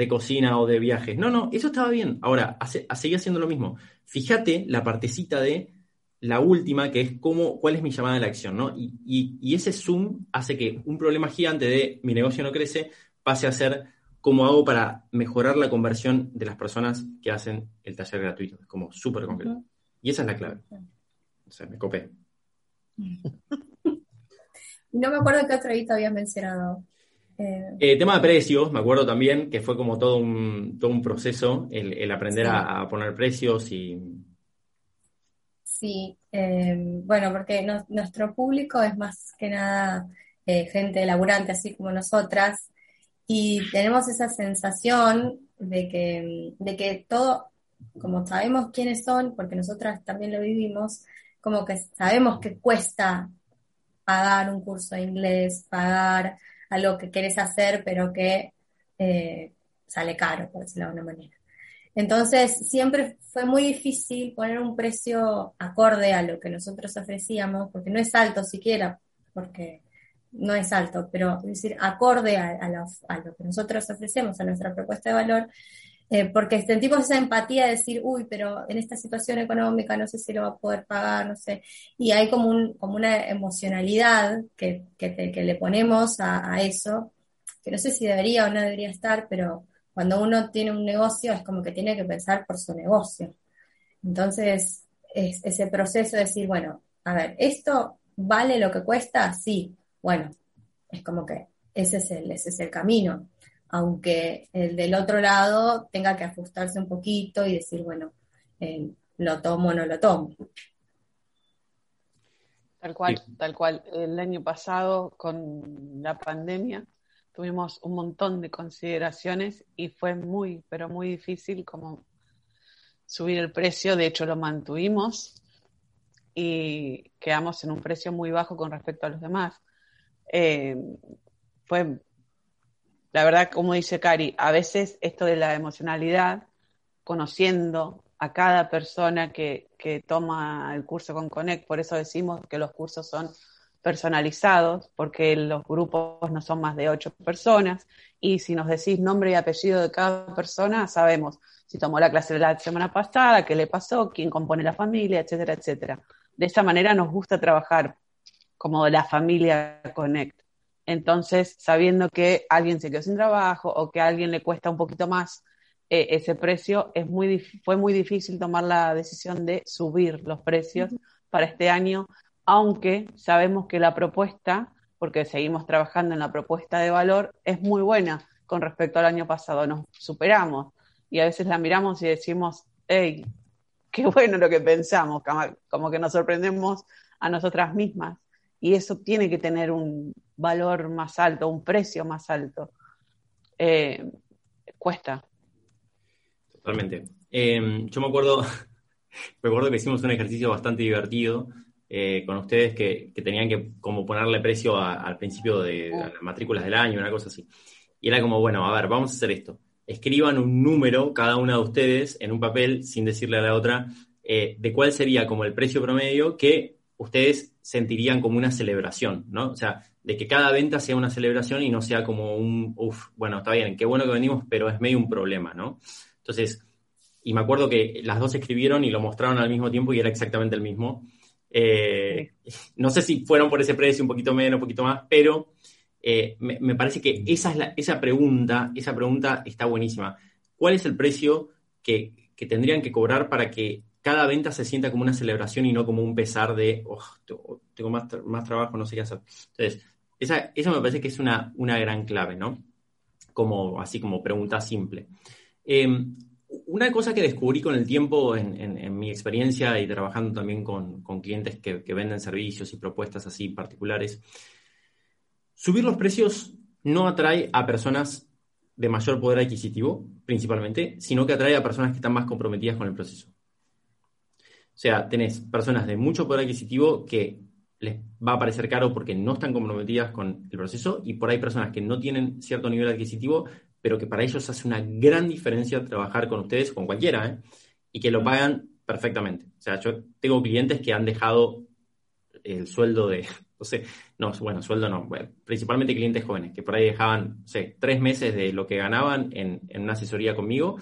cocina o de viajes. No, no, eso estaba bien. Ahora, hace, seguía haciendo lo mismo. Fíjate la partecita de la última, que es cómo, cuál es mi llamada de la acción, ¿no? Y, ese zoom hace que un problema gigante de mi negocio no crece pase a ser cómo hago para mejorar la conversión de las personas que hacen el taller gratuito. Es como súper concreto. Y esa es la clave. O sea, me copé. No me acuerdo qué otro hito habías mencionado. Eh, eh, tema de precios, me acuerdo también que fue como todo un, todo un proceso el, aprender a, poner precios y... Sí, eh, bueno, porque nuestro público es más que nada gente laburante, así como nosotras, y tenemos esa sensación de que, de que todo, como sabemos quiénes son, porque nosotras también lo vivimos, como que sabemos que cuesta pagar un curso de inglés, pagar algo que quieres hacer, pero que eh, sale caro, por decirlo de alguna manera. Entonces, siempre fue muy difícil poner un precio acorde a lo que nosotros ofrecíamos, porque no es alto siquiera, porque no es alto, pero es decir, acorde a, lo, que nosotros ofrecemos, a nuestra propuesta de valor, eh, porque sentimos esa empatía de decir, uy, pero en esta situación económica no sé si lo va a poder pagar, no sé, y hay como, un, como una emocionalidad que, le ponemos a, a, eso, que no sé si debería o no debería estar, pero cuando uno tiene un negocio es como que tiene que pensar por su negocio. Entonces, es ese proceso de decir, bueno, a ver, ¿esto vale lo que cuesta? Sí, bueno, es como que ese es el, ese es el camino, aunque el del otro lado tenga que ajustarse un poquito y decir, bueno, eh, lo tomo o no lo tomo. Tal cual, tal cual. El año pasado, con la pandemia, tuvimos un montón de consideraciones y fue muy, pero muy difícil como subir el precio. De hecho, lo mantuvimos y quedamos en un precio muy bajo con respecto a los demás. Eh, fue, la verdad, como dice Cari, a veces esto de la emocionalidad, conociendo a cada persona que, que toma el curso con Connect, por eso decimos que los cursos son personalizados, porque los grupos no son más de ocho personas, y si nos decís nombre y apellido de cada persona, sabemos si tomó la clase la semana pasada, qué le pasó, quién compone la familia, etcétera, etcétera. De esa manera nos gusta trabajar como la familia Connect. Entonces, sabiendo que alguien se quedó sin trabajo o que a alguien le cuesta un poquito más eh, ese precio, es muy, fue muy difícil tomar la decisión de subir los precios para este año, aunque sabemos que la propuesta, porque seguimos trabajando en la propuesta de valor, es muy buena con respecto al año pasado, nos superamos y a veces la miramos y decimos, hey, qué bueno lo que pensamos, como que nos sorprendemos a nosotras mismas y eso tiene que tener un valor más alto, un precio más alto. Eh, cuesta. Totalmente. Em, yo me acuerdo, me acuerdo que hicimos un ejercicio bastante divertido eh, con ustedes que, tenían que como ponerle precio al principio de, las matrículas del año, una cosa así. Y era como, bueno, a ver, vamos a hacer esto. Escriban un número, cada una de ustedes, en un papel, sin decirle a la otra, eh, de cuál sería como el precio promedio que ustedes sentirían como una celebración, ¿no? O sea, de que cada venta sea una celebración y no sea como un, uff, bueno, está bien, qué bueno que venimos, pero es medio un problema, ¿no? Entonces, y me acuerdo que las dos escribieron y lo mostraron al mismo tiempo y era exactamente el mismo. Eh, no sé si fueron por ese precio, un poquito menos, un poquito más, pero eh, me, parece que esa, es la, esa pregunta, esa pregunta está buenísima. ¿Cuál es el precio que, que tendrían que cobrar para que cada venta se sienta como una celebración y no como un pesar de, oh, tengo más, más trabajo, no sé qué hacer. Entonces, esa, eso me parece que es una, una gran clave, ¿no? Como, así como pregunta simple. Em, una cosa que descubrí con el tiempo en, mi experiencia y trabajando también con, clientes que, que, venden servicios y propuestas así particulares, subir los precios no atrae a personas de mayor poder adquisitivo, principalmente, sino que atrae a personas que están más comprometidas con el proceso. Sea, tenés personas de mucho poder adquisitivo que les va a parecer caro porque no están comprometidas con el proceso y por ahí personas que no tienen cierto nivel adquisitivo, pero que para ellos hace una gran diferencia trabajar con ustedes, con cualquiera, ¿eh? y que lo pagan perfectamente. O sea, yo tengo clientes que han dejado el sueldo de, no sé, no, bueno, sueldo no, principalmente clientes jóvenes, que por ahí dejaban, sé, tres meses de lo que ganaban en, en una asesoría conmigo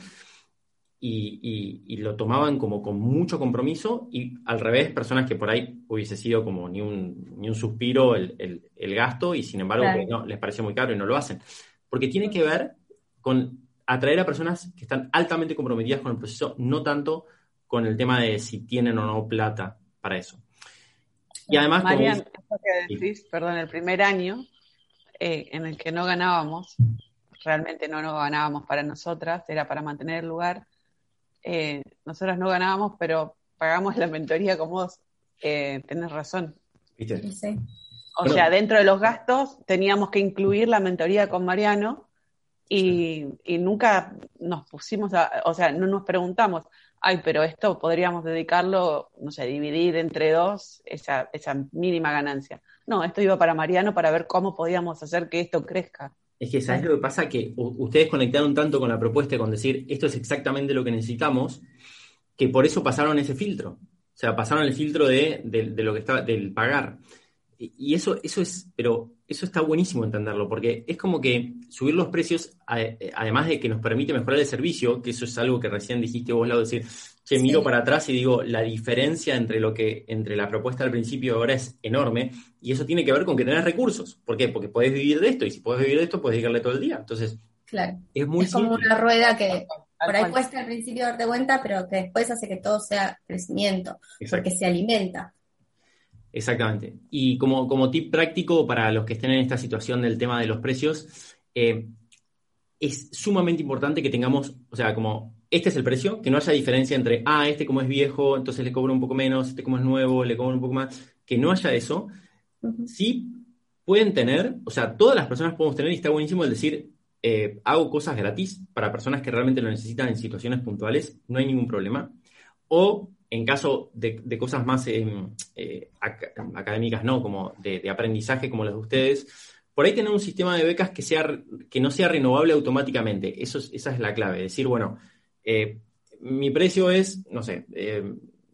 y, lo tomaban como con mucho compromiso y al revés, personas que por ahí hubiese sido como ni un, ni un suspiro el, gasto y sin embargo no, les pareció muy caro y no lo hacen. Porque tiene que ver con atraer a personas que están altamente comprometidas con el proceso, no tanto con el tema de si tienen o no plata para eso. Y además... Marian, que decís, perdón, el primer año eh, en el que no ganábamos, realmente no nos ganábamos para nosotras, era para mantener el lugar, eh, nosotros no ganábamos, pero pagamos la mentoría como vos. Eh, tenés razón. O sea, dentro de los gastos teníamos que incluir la mentoría con Mariano y, nunca nos pusimos a, o sea, no nos preguntamos, ay, pero esto podríamos dedicarlo, no sé, dividir entre dos esa, esa mínima ganancia. No, esto iba para Mariano para ver cómo podíamos hacer que esto crezca. Es que, ¿sabes lo que pasa? Que ustedes conectaron tanto con la propuesta con decir esto es exactamente lo que necesitamos, que por eso pasaron ese filtro. O sea, pasaron el filtro de, lo que estaba, del pagar. y eso, eso es, pero eso está buenísimo entenderlo, porque es como que subir los precios, además de que nos permite mejorar el servicio, que eso es algo que recién dijiste vos, Lau, decir, che, miro para atrás y digo, la diferencia entre lo que, entre la propuesta al principio y ahora es enorme, y eso tiene que ver con que tenés recursos. ¿Por qué? Porque podés vivir de esto, y si podés vivir de esto, podés dedicarle todo el día. Entonces, claro. es muy Es como una rueda que por ahí cuesta al principio darte cuenta, pero que después hace que todo sea crecimiento, porque se alimenta. Exactamente. Y como, como tip práctico para los que estén en esta situación del tema de los precios, eh, es sumamente importante que tengamos, o sea, como este es el precio, que no haya diferencia entre, ah, este como es viejo, entonces le cobro un poco menos, este como es nuevo, le cobro un poco más, que no haya eso. Sí pueden tener, o sea, todas las personas podemos tener, y está buenísimo el decir, eh, hago cosas gratis para personas que realmente lo necesitan en situaciones puntuales, no hay ningún problema. O en caso de, cosas más em, eh, académicas, no, como de, aprendizaje como las de ustedes, por ahí tener un sistema de becas que, sea, que no sea renovable automáticamente. Eso esa es la clave. Decir, bueno, eh, mi precio es, no sé,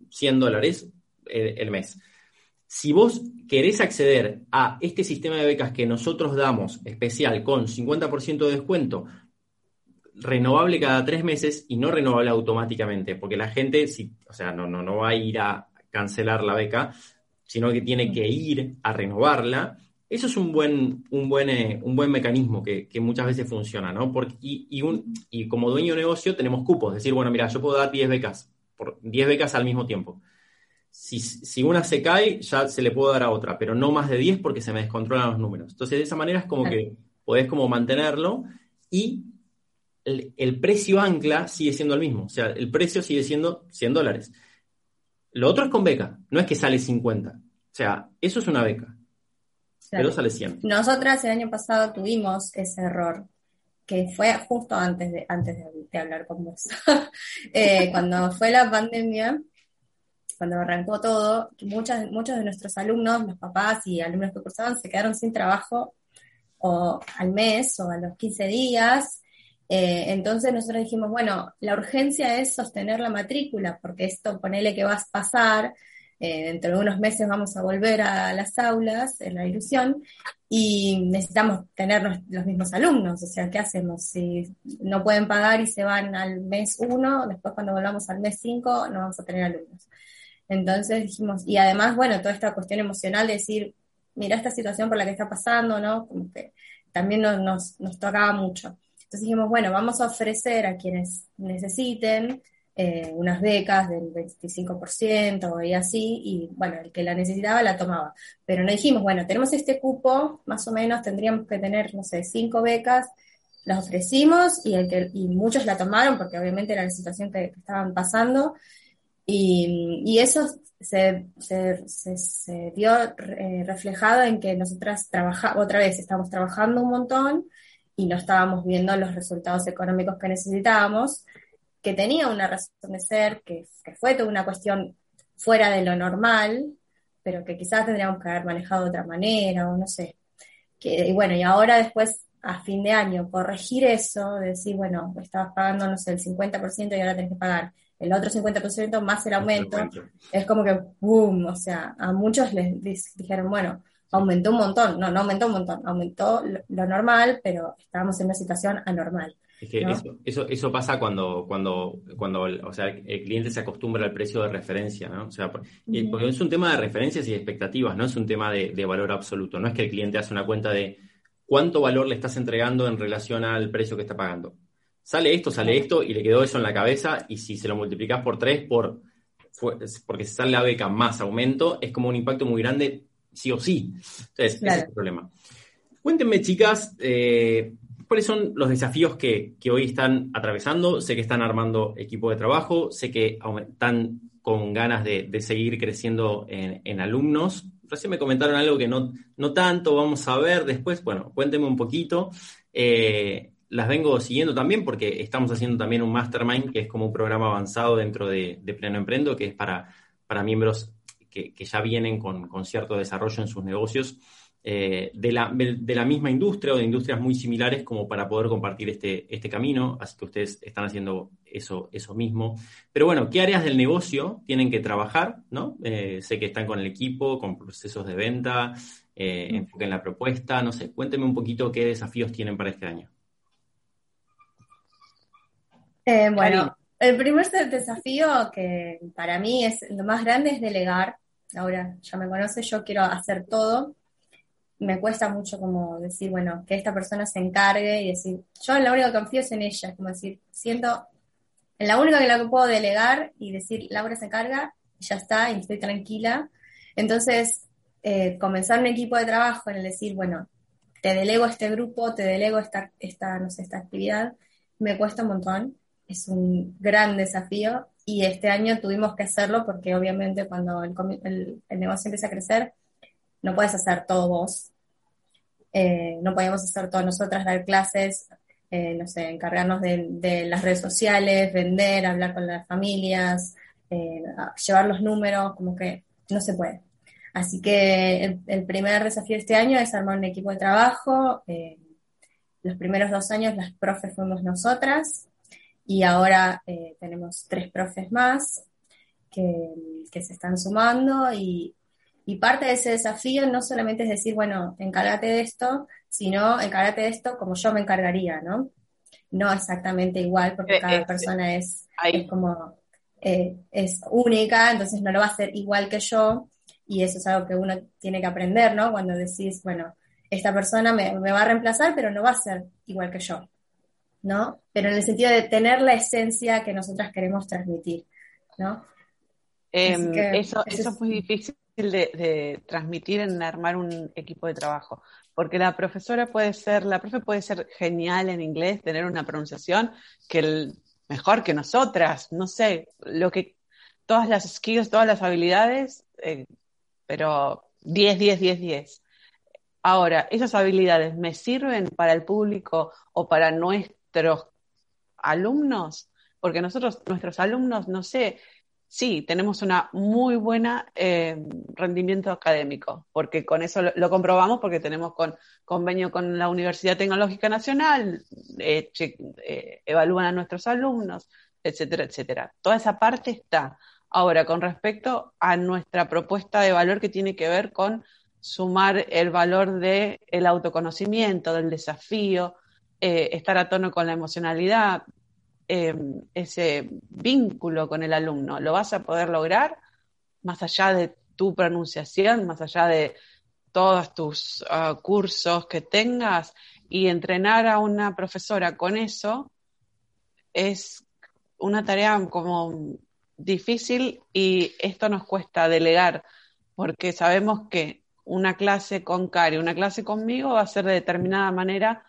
100 dólares el, mes. Si vos querés acceder a este sistema de becas que nosotros damos especial con 50% de descuento, renovable cada tres meses y no renovable automáticamente, porque la gente, si, o sea, no, no, no va a ir a cancelar la beca, sino que tiene que ir a renovarla. Eso es un buen, un buen, eh, un buen mecanismo que, muchas veces funciona, ¿no? Porque, y, un, y como dueño de negocio tenemos cupos, es decir, bueno, mira, yo puedo dar 10 becas, por 10 becas al mismo tiempo. Si, si, una se cae, ya se le puedo dar a otra, pero no más de 10 porque se me descontrolan los números. Entonces, de esa manera es como que podés como mantenerlo y el, precio ancla sigue siendo el mismo. O sea, el precio sigue siendo 100 dólares. Lo otro es con beca, no es que sale 50. O sea, eso es una beca. Pero sale 100. Nosotras el año pasado tuvimos ese error, que fue justo antes de, antes de, hablar con vos. Eh, cuando fue la pandemia, cuando arrancó todo, muchas, muchos de nuestros alumnos, los papás y alumnos que cursaban, se quedaron sin trabajo o al mes o a los 15 días eh, entonces nosotros dijimos, bueno, la urgencia es sostener la matrícula, porque esto, ponele que vas a pasar, eh, dentro de unos meses vamos a volver a las aulas, en la ilusión, y necesitamos tener los, mismos alumnos, o sea, ¿qué hacemos? Si no pueden pagar y se van al mes uno, después cuando volvamos al mes cinco no vamos a tener alumnos. Entonces dijimos, y además, bueno, toda esta cuestión emocional de decir, mira esta situación por la que está pasando, ¿no? Como que también nos, nos tocaba mucho. Entonces dijimos, bueno, vamos a ofrecer a quienes necesiten eh, unas becas del 25% y así, y bueno, el que la necesitaba la tomaba. Pero no dijimos, bueno, tenemos este cupo, más o menos tendríamos que tener, no sé, cinco becas, las ofrecimos y, el que, y muchos la tomaron porque obviamente era la situación que, estaban pasando. Y, eso se, se, vio eh, reflejado en que nosotras trabajamos, otra vez estamos trabajando un montón y no estábamos viendo los resultados económicos que necesitábamos, que tenía una razón de ser, que, fue toda una cuestión fuera de lo normal, pero que quizás tendríamos que haber manejado de otra manera, o no sé. Que, y bueno, y ahora después, a fin de año, corregir eso, decir, bueno, estabas pagando, no sé, el 50% y ahora tenés que pagar el otro 50% más el aumento, es como que, boom, o sea, a muchos les dijeron, bueno, aumentó un montón, no, no aumentó un montón, aumentó lo, normal, pero estábamos en una situación anormal. Es que eso, eso, pasa cuando, cuando, cuando o sea, el cliente se acostumbra al precio de referencia, ¿no? O sea, porque es un tema de referencias y expectativas, no es un tema de, valor absoluto. No es que el cliente hace una cuenta de cuánto valor le estás entregando en relación al precio que está pagando. Sale esto, sale esto, y le quedó eso en la cabeza, y si se lo multiplicas por tres, por, porque se sale la beca más aumento, es como un impacto muy grande sí o sí. Entonces, ese es el problema. Cuéntenme, chicas, eh, cuáles son los desafíos que, hoy están atravesando. Sé que están armando equipo de trabajo, sé que están con ganas de, seguir creciendo en, alumnos. Recién me comentaron algo que no, no tanto, vamos a ver después. Bueno, cuéntenme un poquito. Eh, las vengo siguiendo también porque estamos haciendo también un mastermind, que es como un programa avanzado dentro de, de Pleno Emprendo, que es para, para miembros que, ya vienen con, cierto desarrollo en sus negocios eh, de, la, de, la, misma industria o de industrias muy similares como para poder compartir este, este camino, así que ustedes están haciendo eso, eso mismo. Pero bueno, ¿qué áreas del negocio tienen que trabajar? ¿no? Eh, sé que están con el equipo, con procesos de venta, eh, enfoque en la propuesta, no sé, cuéntenme un poquito qué desafíos tienen para este año. bueno, el primer desafío que para mí es lo más grande es delegar. Ahora ya me conoce, yo quiero hacer todo me cuesta mucho como decir, bueno, que esta persona se encargue y decir, yo la única que confío es en ella, como decir, siento, en la única que la puedo delegar y decir, Laura se encarga, ya está, y estoy tranquila. Entonces, eh, comenzar un equipo de trabajo en el decir, bueno, te delego este grupo, te delego esta, esta, no sé, esta actividad, me cuesta un montón, es un gran desafío y este año tuvimos que hacerlo porque obviamente cuando el, el negocio empieza a crecer, no puedes hacer todo vos. Eh, no podemos hacer todo nosotras, dar clases, eh, no sé, encargarnos de, las redes sociales, vender, hablar con las familias, eh, llevar los números, como que no se puede. Así que el, primer desafío de este año es armar un equipo de trabajo. los primeros dos años las profes fuimos nosotras y ahora tenemos tres profes más que, que se están sumando y y parte de ese desafío no solamente es decir, bueno, encárgate de esto, sino encárgate de esto como yo me encargaría, ¿no? No exactamente igual, porque eh, cada eh, persona es, como, eh, es única, entonces no lo va a hacer igual que yo, y eso es algo que uno tiene que aprender, ¿no? Cuando decís, bueno, esta persona me, me va a reemplazar, pero no va a ser igual que yo, ¿no? Pero en el sentido de tener la esencia que nosotras queremos transmitir, ¿no? Em, eso, eso es muy difícil de, transmitir en armar un equipo de trabajo, porque la profesora puede ser, la profe puede ser genial en inglés, tener una pronunciación que mejor que nosotras, no sé, lo que, todas las skills, todas las habilidades, eh, pero 10, 10, 10, 10. Ahora, esas habilidades me sirven para el público o para nuestros alumnos, porque nosotros, nuestros alumnos, no sé, sí, tenemos una muy buena eh, rendimiento académico, porque con eso lo, comprobamos porque tenemos convenio con la Universidad Tecnológica Nacional, eh, eh, evalúan a nuestros alumnos, etcétera, etcétera. Toda esa parte está. Ahora, con respecto a nuestra propuesta de valor que tiene que ver con sumar el valor del el autoconocimiento, del desafío, estar a tono con la emocionalidad, Em, ese vínculo con el alumno. Lo vas a poder lograr más allá de tu pronunciación, más allá de todos tus ah, cursos que tengas y entrenar a una profesora con eso es una tarea como difícil y esto nos cuesta delegar porque sabemos que una clase con Cari, una clase conmigo va a ser de determinada manera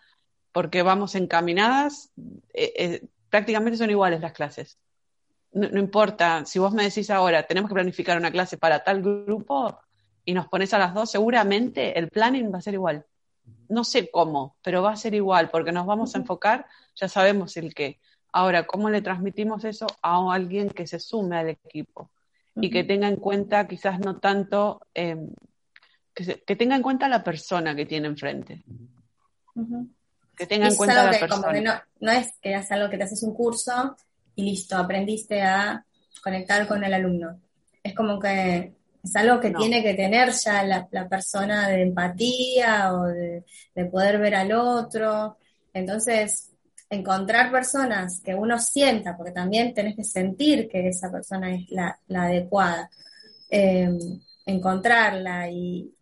porque vamos encaminadas, eh, eh, prácticamente son iguales las clases. No, importa, si vos me decís ahora, tenemos que planificar una clase para tal grupo y nos pones a las dos, seguramente el planning va a ser igual. No sé cómo, pero va a ser igual, porque nos vamos a enfocar, ya sabemos el qué. Ahora, ¿cómo le transmitimos eso a alguien que se sume al equipo? Y que tenga en cuenta, quizás no tanto, em, que, tenga en cuenta la persona que tiene enfrente que tenga en cuenta la persona. no, es que es algo que te haces un curso y listo, aprendiste a conectar con el alumno. Es como que es algo que tiene que tener ya la, persona de empatía o de, poder ver al otro. Entonces, encontrar personas que uno sienta, porque también tenés que sentir que esa persona es la, adecuada. Em, encontrarla y,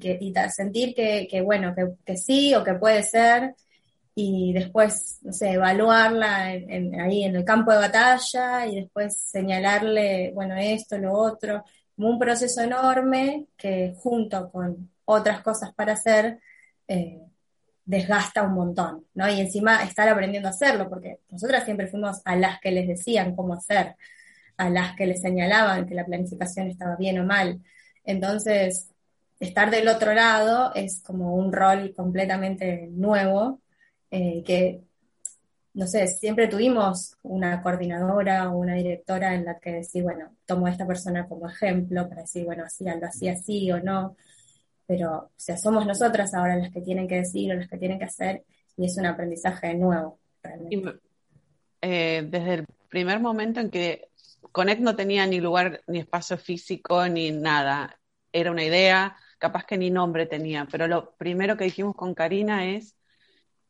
que, sentir que, bueno, que, que, sí o que puede ser y después, no sé, evaluarla ahí en el campo de batalla y después señalarle, bueno, esto, lo otro, como un proceso enorme que junto con otras cosas para hacer, eh, desgasta un montón, ¿no? Y encima estar aprendiendo a hacerlo, porque nosotras siempre fuimos a las que les decían cómo hacer, a las que les señalaban que la planificación estaba bien o mal. Entonces, estar del otro lado es como un rol completamente nuevo eh, que, no sé, siempre tuvimos una coordinadora o una directora en la que decir, bueno, tomo a esta persona como ejemplo para decir, bueno, así, algo así, así o no. pero o sea, somos nosotras ahora las que tienen que decir o las que tienen que hacer y es un aprendizaje nuevo. Eh, desde el primer momento en que Connect no tenía ni lugar, ni espacio físico, ni nada, era una idea, capaz que ni nombre tenía, pero lo primero que dijimos con Karina es,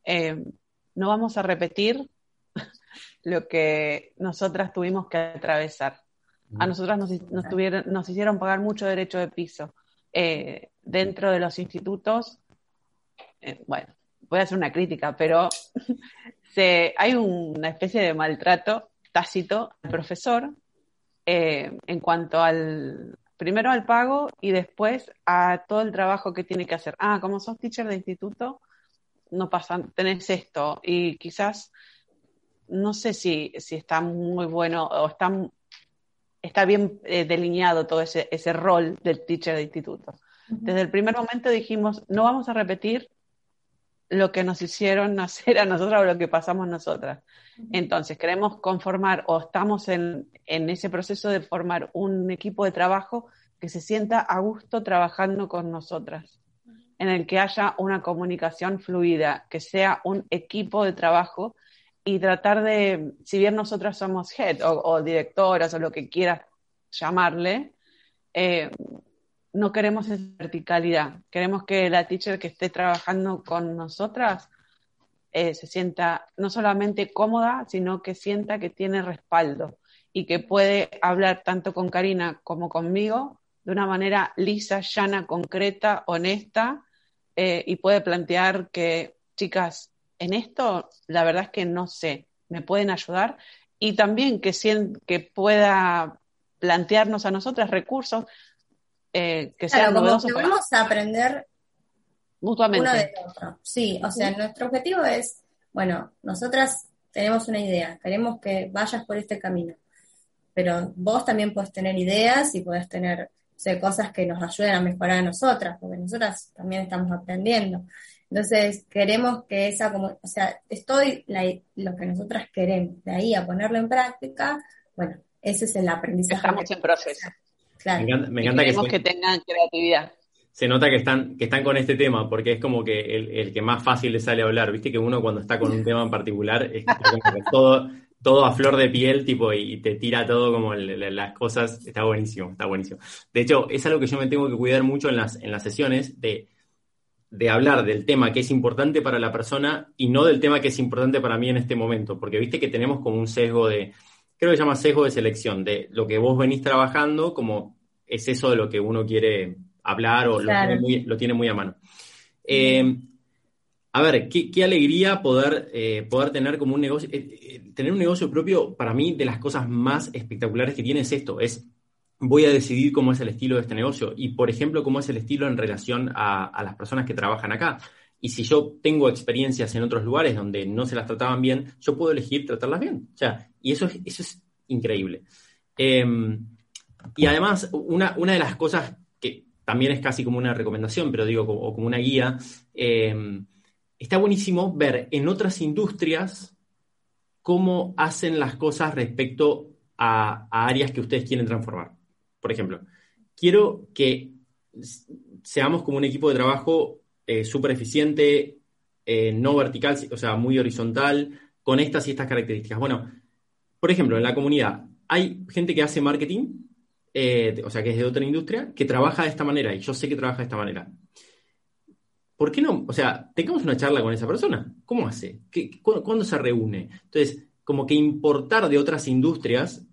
eh, no vamos a repetir lo que nosotras tuvimos que atravesar. A nosotras nos, nos, hicieron pagar mucho derecho de piso. Eh, dentro de los institutos, eh, bueno, voy a hacer una crítica, pero se, hay una especie de maltrato tácito al profesor eh, en cuanto al, primero al pago y después a todo el trabajo que tiene que hacer. Ah, como sos teacher de instituto, no pasan, tenés esto y quizás no sé si, si está muy bueno o está, está bien eh, delineado todo ese, ese rol del teacher de instituto. Desde el primer momento dijimos, no vamos a repetir lo que nos hicieron hacer a nosotras o lo que pasamos nosotras. Entonces, queremos conformar o estamos en, en, ese proceso de formar un equipo de trabajo que se sienta a gusto trabajando con nosotras, en el que haya una comunicación fluida, que sea un equipo de trabajo y tratar de, si bien nosotras somos head o, directoras o lo que quieras llamarle, eh, no queremos esa verticalidad. Queremos que la teacher que esté trabajando con nosotras eh, se sienta no solamente cómoda, sino que sienta que tiene respaldo y que puede hablar tanto con Karina como conmigo de una manera lisa, llana, concreta, honesta eh, y puede plantear que, chicas, en esto la verdad es que no sé, me pueden ayudar y también que, que pueda plantearnos a nosotras recursos eh, que sean claro, como que vamos a aprender mutuamente. Uno del otro. Sí, o sea, nuestro objetivo es, bueno, nosotras tenemos una idea, queremos que vayas por este camino, pero vos también puedes tener ideas y puedes tener cosas que nos ayuden a mejorar a nosotras, porque nosotras también estamos aprendiendo. Entonces, queremos que esa, como, o sea, estoy lo que nosotras queremos, de ahí a ponerlo en práctica, bueno, ese es el aprendizaje. Estamos en proceso. Me encanta, que, tengan creatividad. Se nota que están, que están con este tema, porque es como que el, que más fácil le sale a hablar. Viste que uno cuando está con un tema en particular, está como todo, todo a flor de piel, tipo, y te tira todo como las cosas. Está buenísimo, está buenísimo. De hecho, es algo que yo me tengo que cuidar mucho en las, en las sesiones de, de hablar del tema que es importante para la persona y no del tema que es importante para mí en este momento, porque viste que tenemos como un sesgo de, creo que se llama sesgo de selección, de lo que vos venís trabajando, como es eso de lo que uno quiere hablar o lo, tiene muy, a mano. Eh, a ver, qué, alegría poder, eh, poder tener como un negocio, eh, tener un negocio propio, para mí, de las cosas más espectaculares que tiene es esto, es voy a decidir cómo es el estilo de este negocio y, por ejemplo, cómo es el estilo en relación a, las personas que trabajan acá. Y si yo tengo experiencias en otros lugares donde no se las trataban bien, yo puedo elegir tratarlas bien. O sea, y eso es, eso es increíble. Em, y además, una, una, de las cosas que también es casi como una recomendación, pero digo, como, como una guía, em, está buenísimo ver en otras industrias cómo hacen las cosas respecto a, áreas que ustedes quieren transformar. Por ejemplo, quiero que seamos como un equipo de trabajo eh, súper eficiente, eh, no vertical, o sea, muy horizontal, con estas y estas características. Bueno, por ejemplo, en la comunidad hay gente que hace marketing, eh, o sea, que es de otra industria, que trabaja de esta manera, y yo sé que trabaja de esta manera. ¿Por qué no? O sea, tengamos una charla con esa persona. ¿Cómo hace? cuándo, se reúne? Entonces, como que importar de otras industrias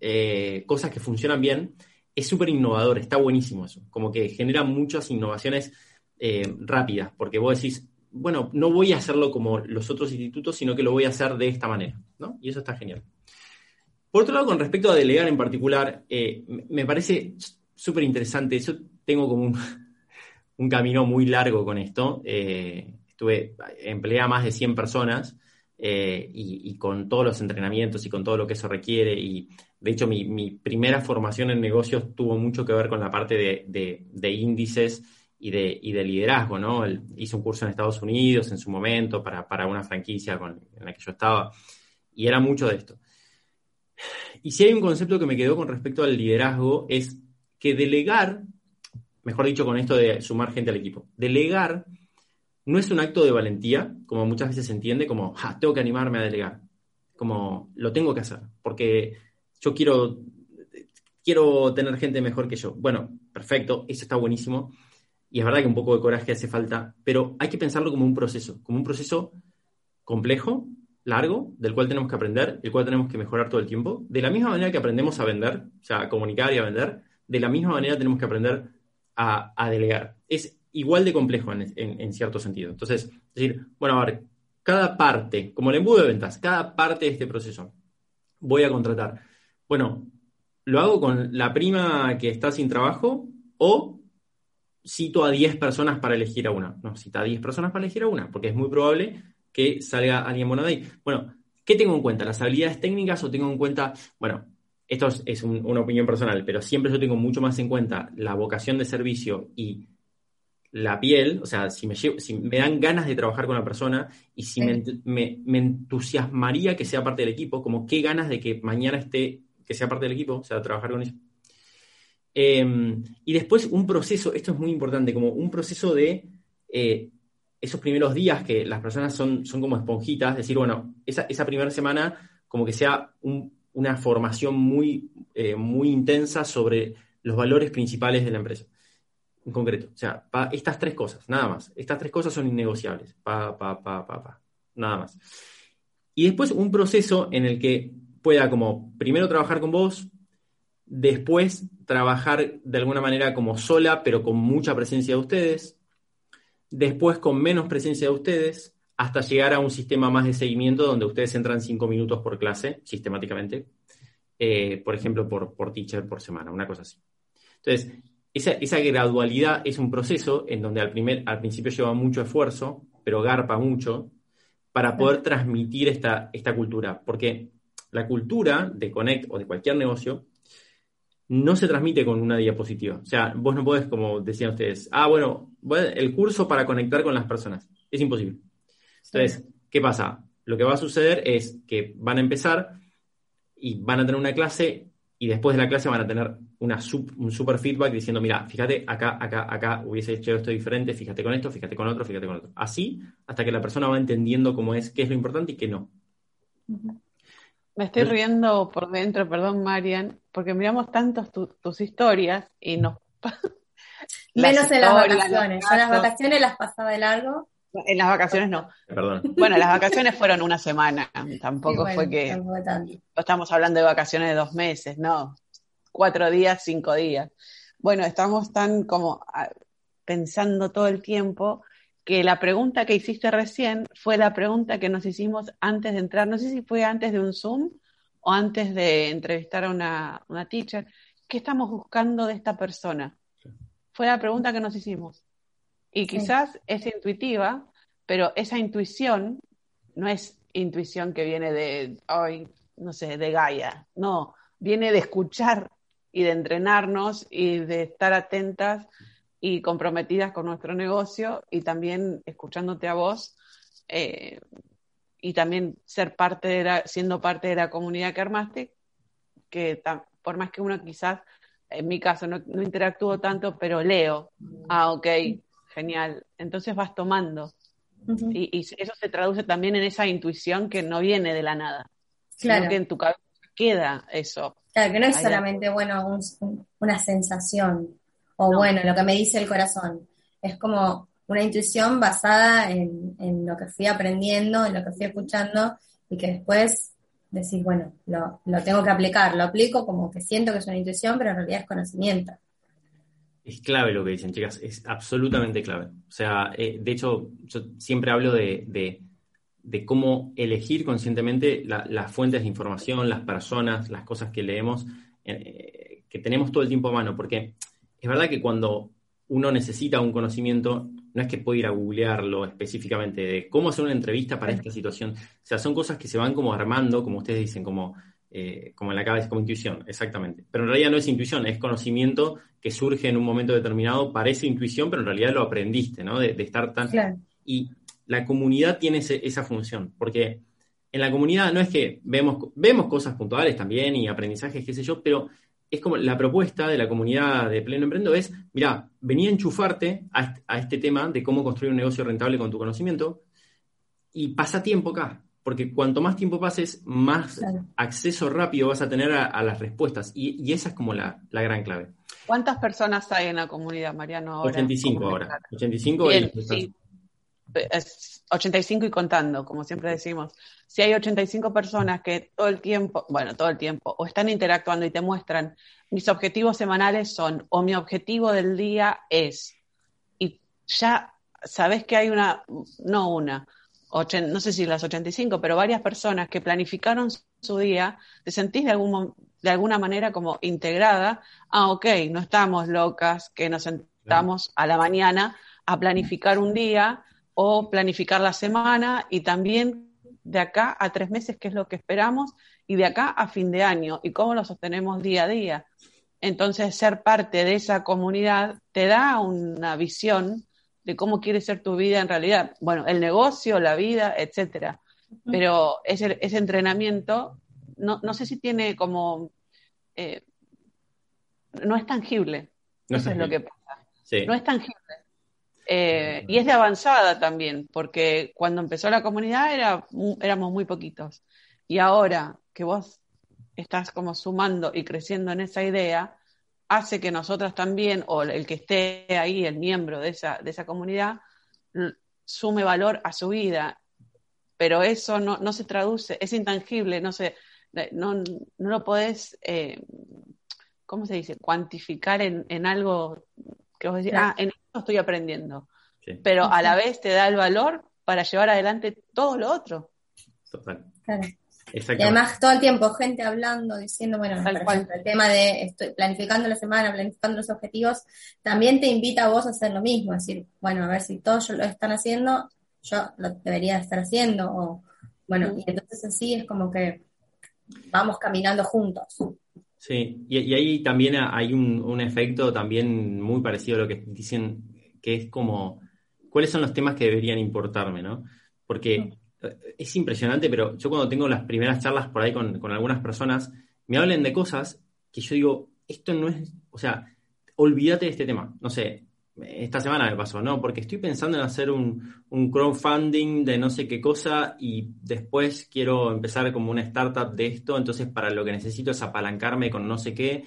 cosas que funcionan bien es súper innovador, está buenísimo eso. Como que genera muchas innovaciones eh, rápidas, porque vos decís, bueno, no voy a hacerlo como los otros institutos, sino que lo voy a hacer de esta manera, ¿no? Y eso está genial. Por otro lado, con respecto a delegar en particular, eh, me parece súper interesante. Yo tengo como un, camino muy largo con esto. Eh, estuve, empleé a más de 100 personas y, con todos los entrenamientos y con todo lo que eso requiere. Y de hecho, mi, primera formación en negocios tuvo mucho que ver con la parte de, de índices y de, liderazgo, ¿no? hizo un curso en Estados Unidos en su momento para, para una franquicia en la que yo estaba y era mucho de esto. Y si hay un concepto que me quedó con respecto al liderazgo es que delegar, mejor dicho, con esto de sumar gente al equipo. Delegar no es un acto de valentía, como muchas veces se entiende, como, ja, tengo que animarme a delegar, como, lo tengo que hacer, porque yo quiero, quiero tener gente mejor que yo. Bueno, perfecto, eso está buenísimo, y es verdad que un poco de coraje hace falta, pero hay que pensarlo como un proceso, como un proceso complejo, largo, del cual tenemos que aprender, el cual tenemos que mejorar todo el tiempo. De la misma manera que aprendemos a vender, o sea, a comunicar y a vender, de la misma manera tenemos que aprender a, delegar. Es igual de complejo en, cierto sentido. Entonces, es decir, bueno, a ver, cada parte, como el embudo de ventas, cada parte de este proceso, voy a contratar. Bueno, ¿lo hago con la prima que está sin trabajo o cito a 10 personas para elegir a una? No, cita a 10 personas para elegir a una, porque es muy probable que salga alguien bueno de ahí. Bueno, ¿qué tengo en cuenta? ¿Las habilidades técnicas o tengo en cuenta, bueno, esto es, una opinión personal, pero siempre yo tengo mucho más en cuenta la vocación de servicio y la piel, o sea, si me, si me dan ganas de trabajar con la persona y si me, entusiasmaría que sea parte del equipo, como qué ganas de que mañana esté, que sea parte del equipo, o sea, trabajar con eso. Em, y después un proceso, esto es muy importante, como un proceso de eh, esos primeros días que las personas son, son como esponjitas, decir, bueno, esa, esa primera semana como que sea una formación muy, eh, muy intensa sobre los valores principales de la empresa en concreto. O sea, estas tres cosas, nada más. Estas tres cosas son innegociables. Nada más. Y después un proceso en el que pueda como primero trabajar con vos, después trabajar de alguna manera como sola, pero con mucha presencia de ustedes, después con menos presencia de ustedes, hasta llegar a un sistema más de seguimiento donde ustedes entran cinco minutos por clase, sistemáticamente, eh, por ejemplo, por, por teacher por semana, una cosa así. Entonces, esa, gradualidad es un proceso en donde al, primer, al principio lleva mucho esfuerzo, pero garpa mucho, para poder transmitir esta, esta cultura. Porque la cultura de Connect o de cualquier negocio no se transmite con una diapositiva. O sea, vos no podés, como decían ustedes, ah, bueno, el curso para conectar con las personas. Es imposible. Entonces, ¿qué pasa? Lo que va a suceder es que van a empezar y van a tener una clase y después de la clase van a tener una un super feedback diciendo, mira, fíjate, acá, acá, acá hubiese hecho esto diferente, fíjate con esto, fíjate con otro, fíjate con otro. Así, hasta que la persona va entendiendo cómo es, qué es lo importante y qué no. Me estoy riendo por dentro, perdón, Marian, porque miramos tantos tus historias y nos... Menos en las vacaciones. En las vacaciones las pasaba de largo. En las vacaciones no. Perdón. Bueno, las vacaciones fueron una semana. Tampoco fue que. No estamos hablando de vacaciones de dos meses, no. Cuatro días, cinco días. Bueno, estamos tan como ah, pensando todo el tiempo que la pregunta que hiciste recién fue la pregunta que nos hicimos antes de entrar. No sé si fue antes de un Zoom o antes de entrevistar a una, una teacher. ¿Qué estamos buscando de esta persona? Fue la pregunta que nos hicimos. Y quizás es intuitiva, pero esa intuición no es intuición que viene de, hoy, no sé, de Gaia, no, viene de escuchar y de entrenarnos y de estar atentas y comprometidas con nuestro negocio y también escuchándote a vos eh, y también ser parte de la, siendo parte de la comunidad que armaste, que por más que uno quizás, en mi caso no, no interactúo tanto, pero leo, ah, ok, genial. Entonces vas tomando. y, eso se traduce también en esa intuición que no viene de la nada. Claro. Sino que en tu cabeza queda eso. Claro, que no es solamente, bueno, una sensación o bueno, lo que me dice el corazón. Es como una intuición basada en, en, lo que fui aprendiendo, en lo que fui escuchando y que después decís, bueno, lo, lo tengo que aplicar. Lo aplico como que siento que es una intuición, pero en realidad es conocimiento es clave lo que dicen, chicas, es absolutamente clave. O sea, eh, de hecho, yo siempre hablo de, cómo elegir conscientemente las fuentes de información, las personas, las cosas que leemos, eh, que tenemos todo el tiempo a mano, porque es verdad que cuando uno necesita un conocimiento, no es que pueda ir a googlearlo específicamente de cómo hacer una entrevista para esta situación. O sea, son cosas que se van como armando, como ustedes dicen, como eh, como en la cabeza, como intuición, exactamente. Pero en realidad no es intuición, es conocimiento que surge en un momento determinado, parece intuición, pero en realidad lo aprendiste, ¿no? De, estar tan... Y la comunidad tiene esa función, porque en la comunidad no es que vemos, vemos cosas puntuales también y aprendizajes, qué sé yo, pero es como la propuesta de la comunidad de Pleno Emprendo es, mira, venía a enchufarte a este, tema de cómo construir un negocio rentable con tu conocimiento y pasa tiempo acá, porque cuanto más tiempo pases, más acceso rápido vas a tener a, las respuestas y, esa es como la, gran clave. ¿Cuántas personas hay en la comunidad, Mariano? Ahora? 85 ahora. 85 es 85 y contando, como siempre decimos. Si hay 85 personas que todo el tiempo, bueno, todo el tiempo, o están interactuando y te muestran, mis objetivos semanales son, o mi objetivo del día es, y ya sabes que hay una, no una, no sé si las 85, pero varias personas que planificaron su día, te sentís de, algún, de alguna manera como integrada, ah, ok, no estamos locas, que nos sentamos a la mañana a planificar un día o planificar la semana y también de acá a tres meses, qué es lo que esperamos, y de acá a fin de año, y cómo lo sostenemos día a día. Entonces, ser parte de esa comunidad te da una visión de cómo quiere ser tu vida en realidad. Bueno, el negocio, la vida, etcétera. Pero ese, ese entrenamiento, no, no, sé si tiene como... Eh, no es tangible. No Eso es, lo que pasa. No es tangible. Eh, y es de avanzada también, porque cuando empezó la comunidad era, éramos muy poquitos. Y ahora que vos estás como sumando y creciendo en esa idea, hace que nosotras también, o el que esté ahí, el miembro de esa, de esa comunidad, sume valor a su vida. Pero eso no, no se traduce, es intangible, no, se, no, no lo podés, eh, ¿cómo se dice?, cuantificar en, en algo que vos decís, ah, en esto estoy aprendiendo. Pero a la vez te da el valor para llevar adelante todo lo otro. Total. Y además todo el tiempo gente hablando, diciendo, bueno, el tema de estoy planificando la semana, planificando los objetivos, también te invita a vos a hacer lo mismo, es decir, bueno, a ver si todos lo están haciendo, yo lo debería estar haciendo, o bueno, y entonces así es como que vamos caminando juntos. Sí, y, ahí también hay un, efecto también muy parecido a lo que dicen, que es como, ¿cuáles son los temas que deberían importarme, no? Porque eh, es impresionante, pero yo cuando tengo las primeras charlas por ahí con, con algunas personas, me hablan de cosas que yo digo, esto no es, o sea, olvídate de este tema. No sé, esta semana me pasó, ¿no? Porque estoy pensando en hacer un, crowdfunding de no sé qué cosa y después quiero empezar como una startup de esto, entonces para lo que necesito es apalancarme con no sé qué.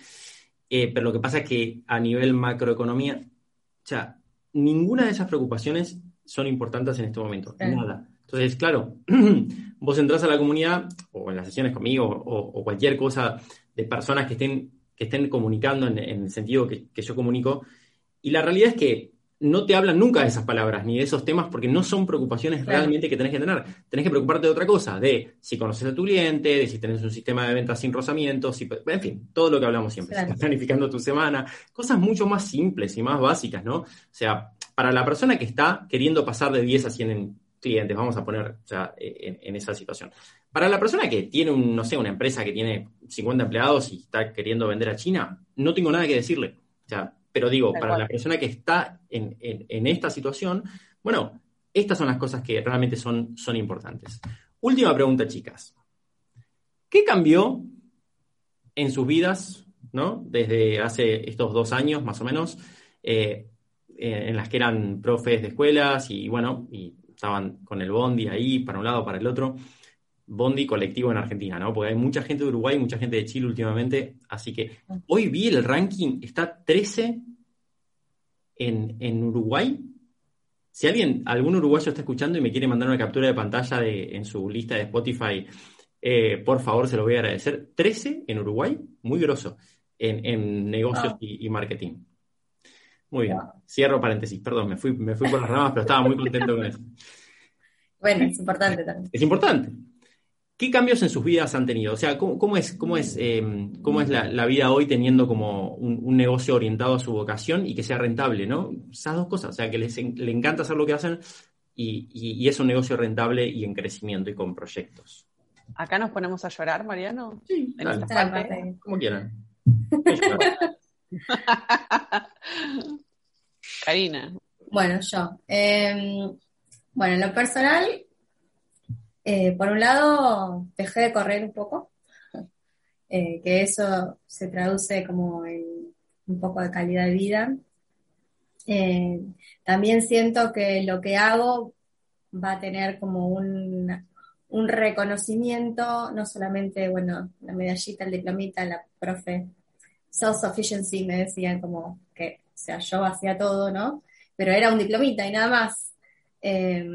Eh, pero lo que pasa es que a nivel macroeconomía, o sea, ninguna de esas preocupaciones son importantes en este momento, nada. Entonces, claro, vos entras a la comunidad o en las sesiones conmigo o, cualquier cosa de personas que estén, que estén comunicando en, el sentido que, que yo comunico, y la realidad es que no te hablan nunca de esas palabras ni de esos temas porque no son preocupaciones realmente que tenés que tener. Tenés que preocuparte de otra cosa, de si conoces a tu cliente, de si tenés un sistema de ventas sin rozamientos, en fin, todo lo que hablamos siempre. estás planificando tu semana, cosas mucho más simples y más básicas, ¿no? O sea, para la persona que está queriendo pasar de 10 a 100 clientes, vamos a poner en, en, esa situación. Para la persona que tiene, un, no sé, una empresa que tiene 50 empleados y está queriendo vender a China, no tengo nada que decirle. O sea, pero digo, para la persona que está en, esta situación, bueno, estas son las cosas que realmente son, son importantes. Última pregunta, chicas. ¿Qué cambió en sus vidas, ¿no? Desde hace estos dos años, más o menos, eh, en las que eran profes de escuelas y, bueno, y estaban con el bondi ahí, para un lado, para el otro. Bondi colectivo en Argentina, ¿no? Porque hay mucha gente de Uruguay, mucha gente de Chile últimamente, así que hoy vi el ranking, está 13 en, Uruguay. Si alguien, algún uruguayo está escuchando y me quiere mandar una captura de pantalla de, en su lista de Spotify, eh, por favor, se lo voy a agradecer. 13 en Uruguay, muy grosso, en, negocios y, marketing. Muy bien, cierro paréntesis, perdón, me fui, me fui por las ramas, pero estaba muy contento con eso. Bueno, es importante también. Es importante. ¿Qué cambios en sus vidas han tenido? O sea, ¿cómo, es, cómo es, em, cómo es la, vida hoy teniendo como un, negocio orientado a su vocación y que sea rentable, ¿no? Esas dos cosas, o sea, que les le encanta hacer lo que hacen y, es un negocio rentable y en crecimiento y con proyectos. ¿Acá nos ponemos a llorar, Mariano? Sí, en esta parte. Como quieran. Karina. Bueno, yo. Em, bueno, en lo personal, eh, por un lado, dejé de correr un poco. eh, que eso se traduce como en un poco de calidad de vida. Eh, también siento que lo que hago va a tener como un, un reconocimiento, no solamente, bueno, la medallita, el diplomita, la profe, self-sufficiency, me decían como que, o sea, yo hacía todo, ¿no? Pero era un diplomita y nada más. Eh,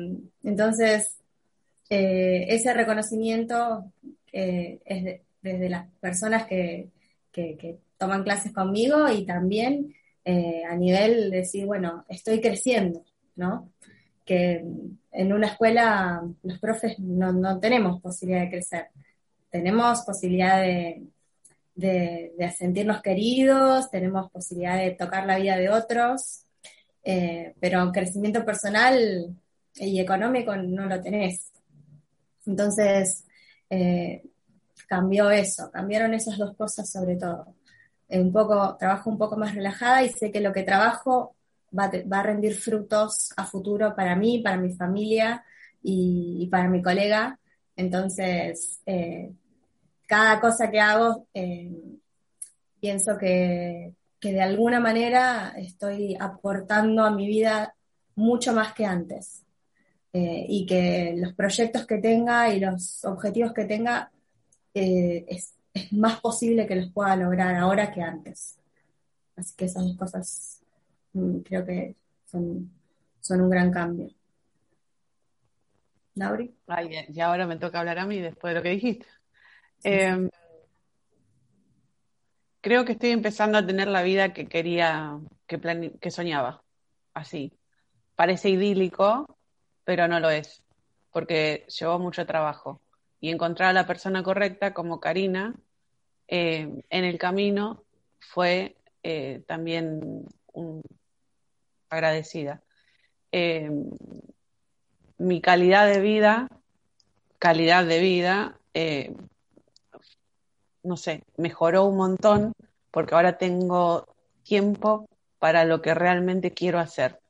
entonces, eh, ese reconocimiento eh, es desde las personas que, que, toman clases conmigo y también a nivel de decir, bueno, estoy creciendo, ¿no? Que en una escuela los profes no, no tenemos posibilidad de crecer, tenemos posibilidad de, de, sentirnos queridos, tenemos posibilidad de tocar la vida de otros, eh, pero crecimiento personal y económico no lo tenés. Entonces, eh, cambió eso, cambiaron esas dos cosas sobre todo. Un poco, trabajo un poco más relajada y sé que lo que trabajo va, a rendir frutos a futuro para mí, para mi familia y, para mi colega. Entonces, eh, cada cosa que hago, eh, pienso que, de alguna manera estoy aportando a mi vida mucho más que antes. Eh, y que los proyectos que tenga y los objetivos que tenga eh, es, más posible que los pueda lograr ahora que antes. Así que esas dos cosas mm, creo que son, son un gran cambio. Lauri. y ahora me toca hablar a mí después de lo que dijiste. Em, creo que estoy empezando a tener la vida que quería, que, que soñaba. Así. Parece idílico, pero no lo es, porque llevó mucho trabajo. Y encontrar a la persona correcta como Karina em, en el camino fue eh, también agradecida. Em, mi calidad de vida, calidad de vida, eh, no sé, mejoró un montón porque ahora tengo tiempo para lo que realmente quiero hacer.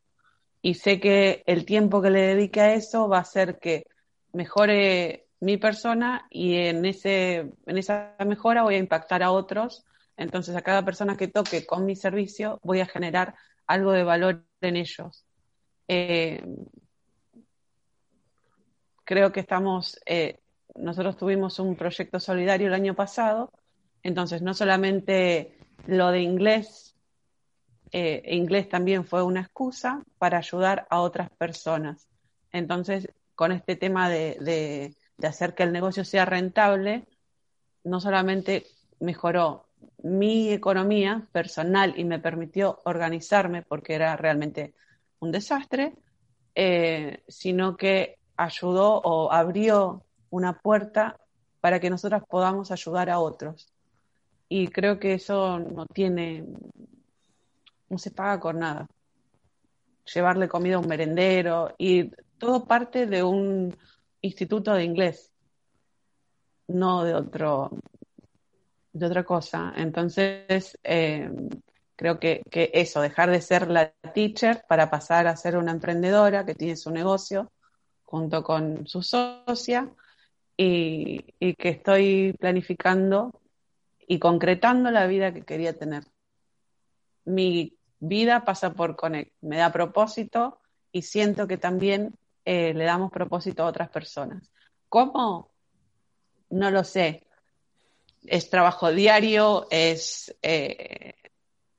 Y sé que el tiempo que le dedique a eso va a hacer que mejore mi persona y en, ese, en esa mejora voy a impactar a otros. Entonces a cada persona que toque con mi servicio voy a generar algo de valor en ellos. Eh, creo que estamos eh, nosotros tuvimos un proyecto solidario el año pasado, entonces no solamente lo de inglés, eh, inglés también fue una excusa para ayudar a otras personas. Entonces, con este tema de, de hacer que el negocio sea rentable, no solamente mejoró mi economía personal y me permitió organizarme porque era realmente un desastre, eh, sino que ayudó o abrió una puerta para que nosotras podamos ayudar a otros. Y creo que eso no tiene, no se paga con nada. Llevarle comida a un merendero y todo parte de un instituto de inglés, no de otro, de otra cosa. Entonces, eh, creo que, que, eso, dejar de ser la teacher para pasar a ser una emprendedora que tiene su negocio junto con su socia y, que estoy planificando y concretando la vida que quería tener. Mi vida pasa por Connect, me da propósito y siento que también eh, le damos propósito a otras personas. ¿Cómo? No lo sé. Es trabajo diario, es, eh,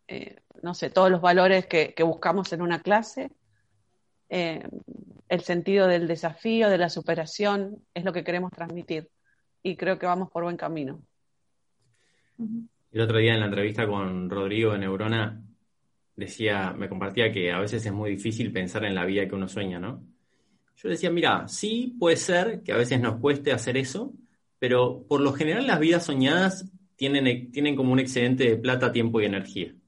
eh, no sé, todos los valores que, que buscamos en una clase el sentido del desafío, de la superación, es lo que queremos transmitir. Y creo que vamos por buen camino. El otro día en la entrevista con Rodrigo de Neurona, decía, me compartía que a veces es muy difícil pensar en la vida que uno sueña, ¿no? Yo decía, mira, sí puede ser que a veces nos cueste hacer eso, pero por lo general las vidas soñadas tienen, tienen como un excedente de plata, tiempo y energía.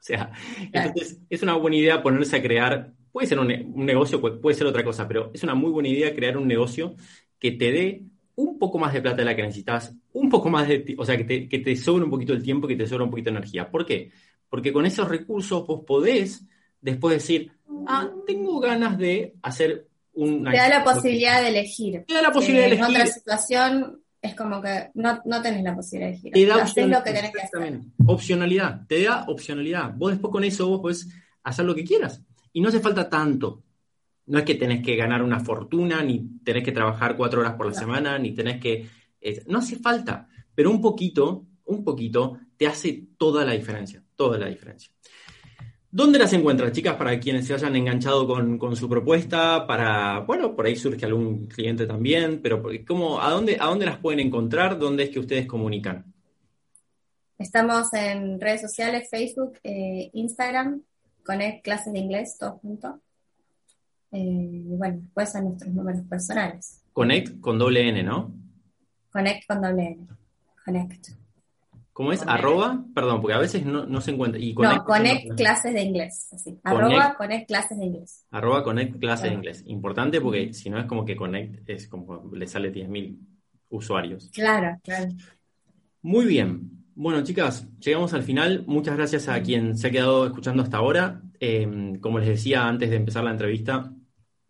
O sea, entonces es una buena idea ponerse a crear Puede ser un, negocio, puede ser otra cosa, pero es una muy buena idea crear un negocio que te dé un poco más de plata de la que necesitas, un poco más de, o sea, que te, que te sobre un poquito el tiempo, que te sobre un poquito de energía. ¿Por qué? Porque con esos recursos vos podés después decir, ah, tengo ganas de hacer un... Te da la posibilidad de elegir. Te da la posibilidad de elegir. En otra situación es como que no, no tenés la posibilidad de girar. Te da lo que tenés que hacer. Opcionalidad, te da opcionalidad. Vos después con eso vos podés hacer lo que quieras. Y no hace falta tanto. No es que tenés que ganar una fortuna, ni tenés que trabajar cuatro horas por la semana, ni tenés que... no hace falta, pero un poquito, un poquito, te hace toda la diferencia, toda la diferencia. ¿Dónde las encuentras, chicas, para quienes se hayan enganchado con, su propuesta? Para, bueno, por ahí surge algún cliente también, pero ¿cómo, a, dónde, ¿a dónde las pueden encontrar? ¿Dónde es que ustedes comunican? Estamos en redes sociales, Facebook, eh, Instagram, Connect Clases de Inglés, todo junto. Eh, y bueno, después a nuestros números personales. Connect con doble N, ¿no? Connect con doble N. Connect. ¿Cómo es? Arroba, perdón, porque a veces no, se encuentra. Y connect, no, connect clases de inglés. Así. Arroba connect clases de inglés. Arroba connect clases de inglés. Importante porque si no es como que connect es como le sale 10.000 usuarios. Claro, claro. Muy bien. Bueno, chicas, llegamos al final. Muchas gracias a quien se ha quedado escuchando hasta ahora. Em, como les decía antes de empezar la entrevista,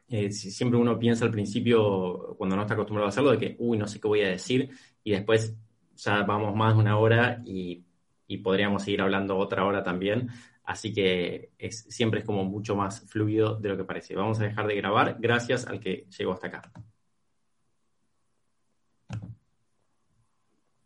eh, siempre uno piensa al principio, cuando no está acostumbrado a hacerlo, de que, uy, no sé qué voy a decir, y después ya vamos más de una hora y, podríamos seguir hablando otra hora también. Así que siempre es como mucho más fluido de lo que parece. Vamos a dejar de grabar. Gracias al que llegó hasta acá.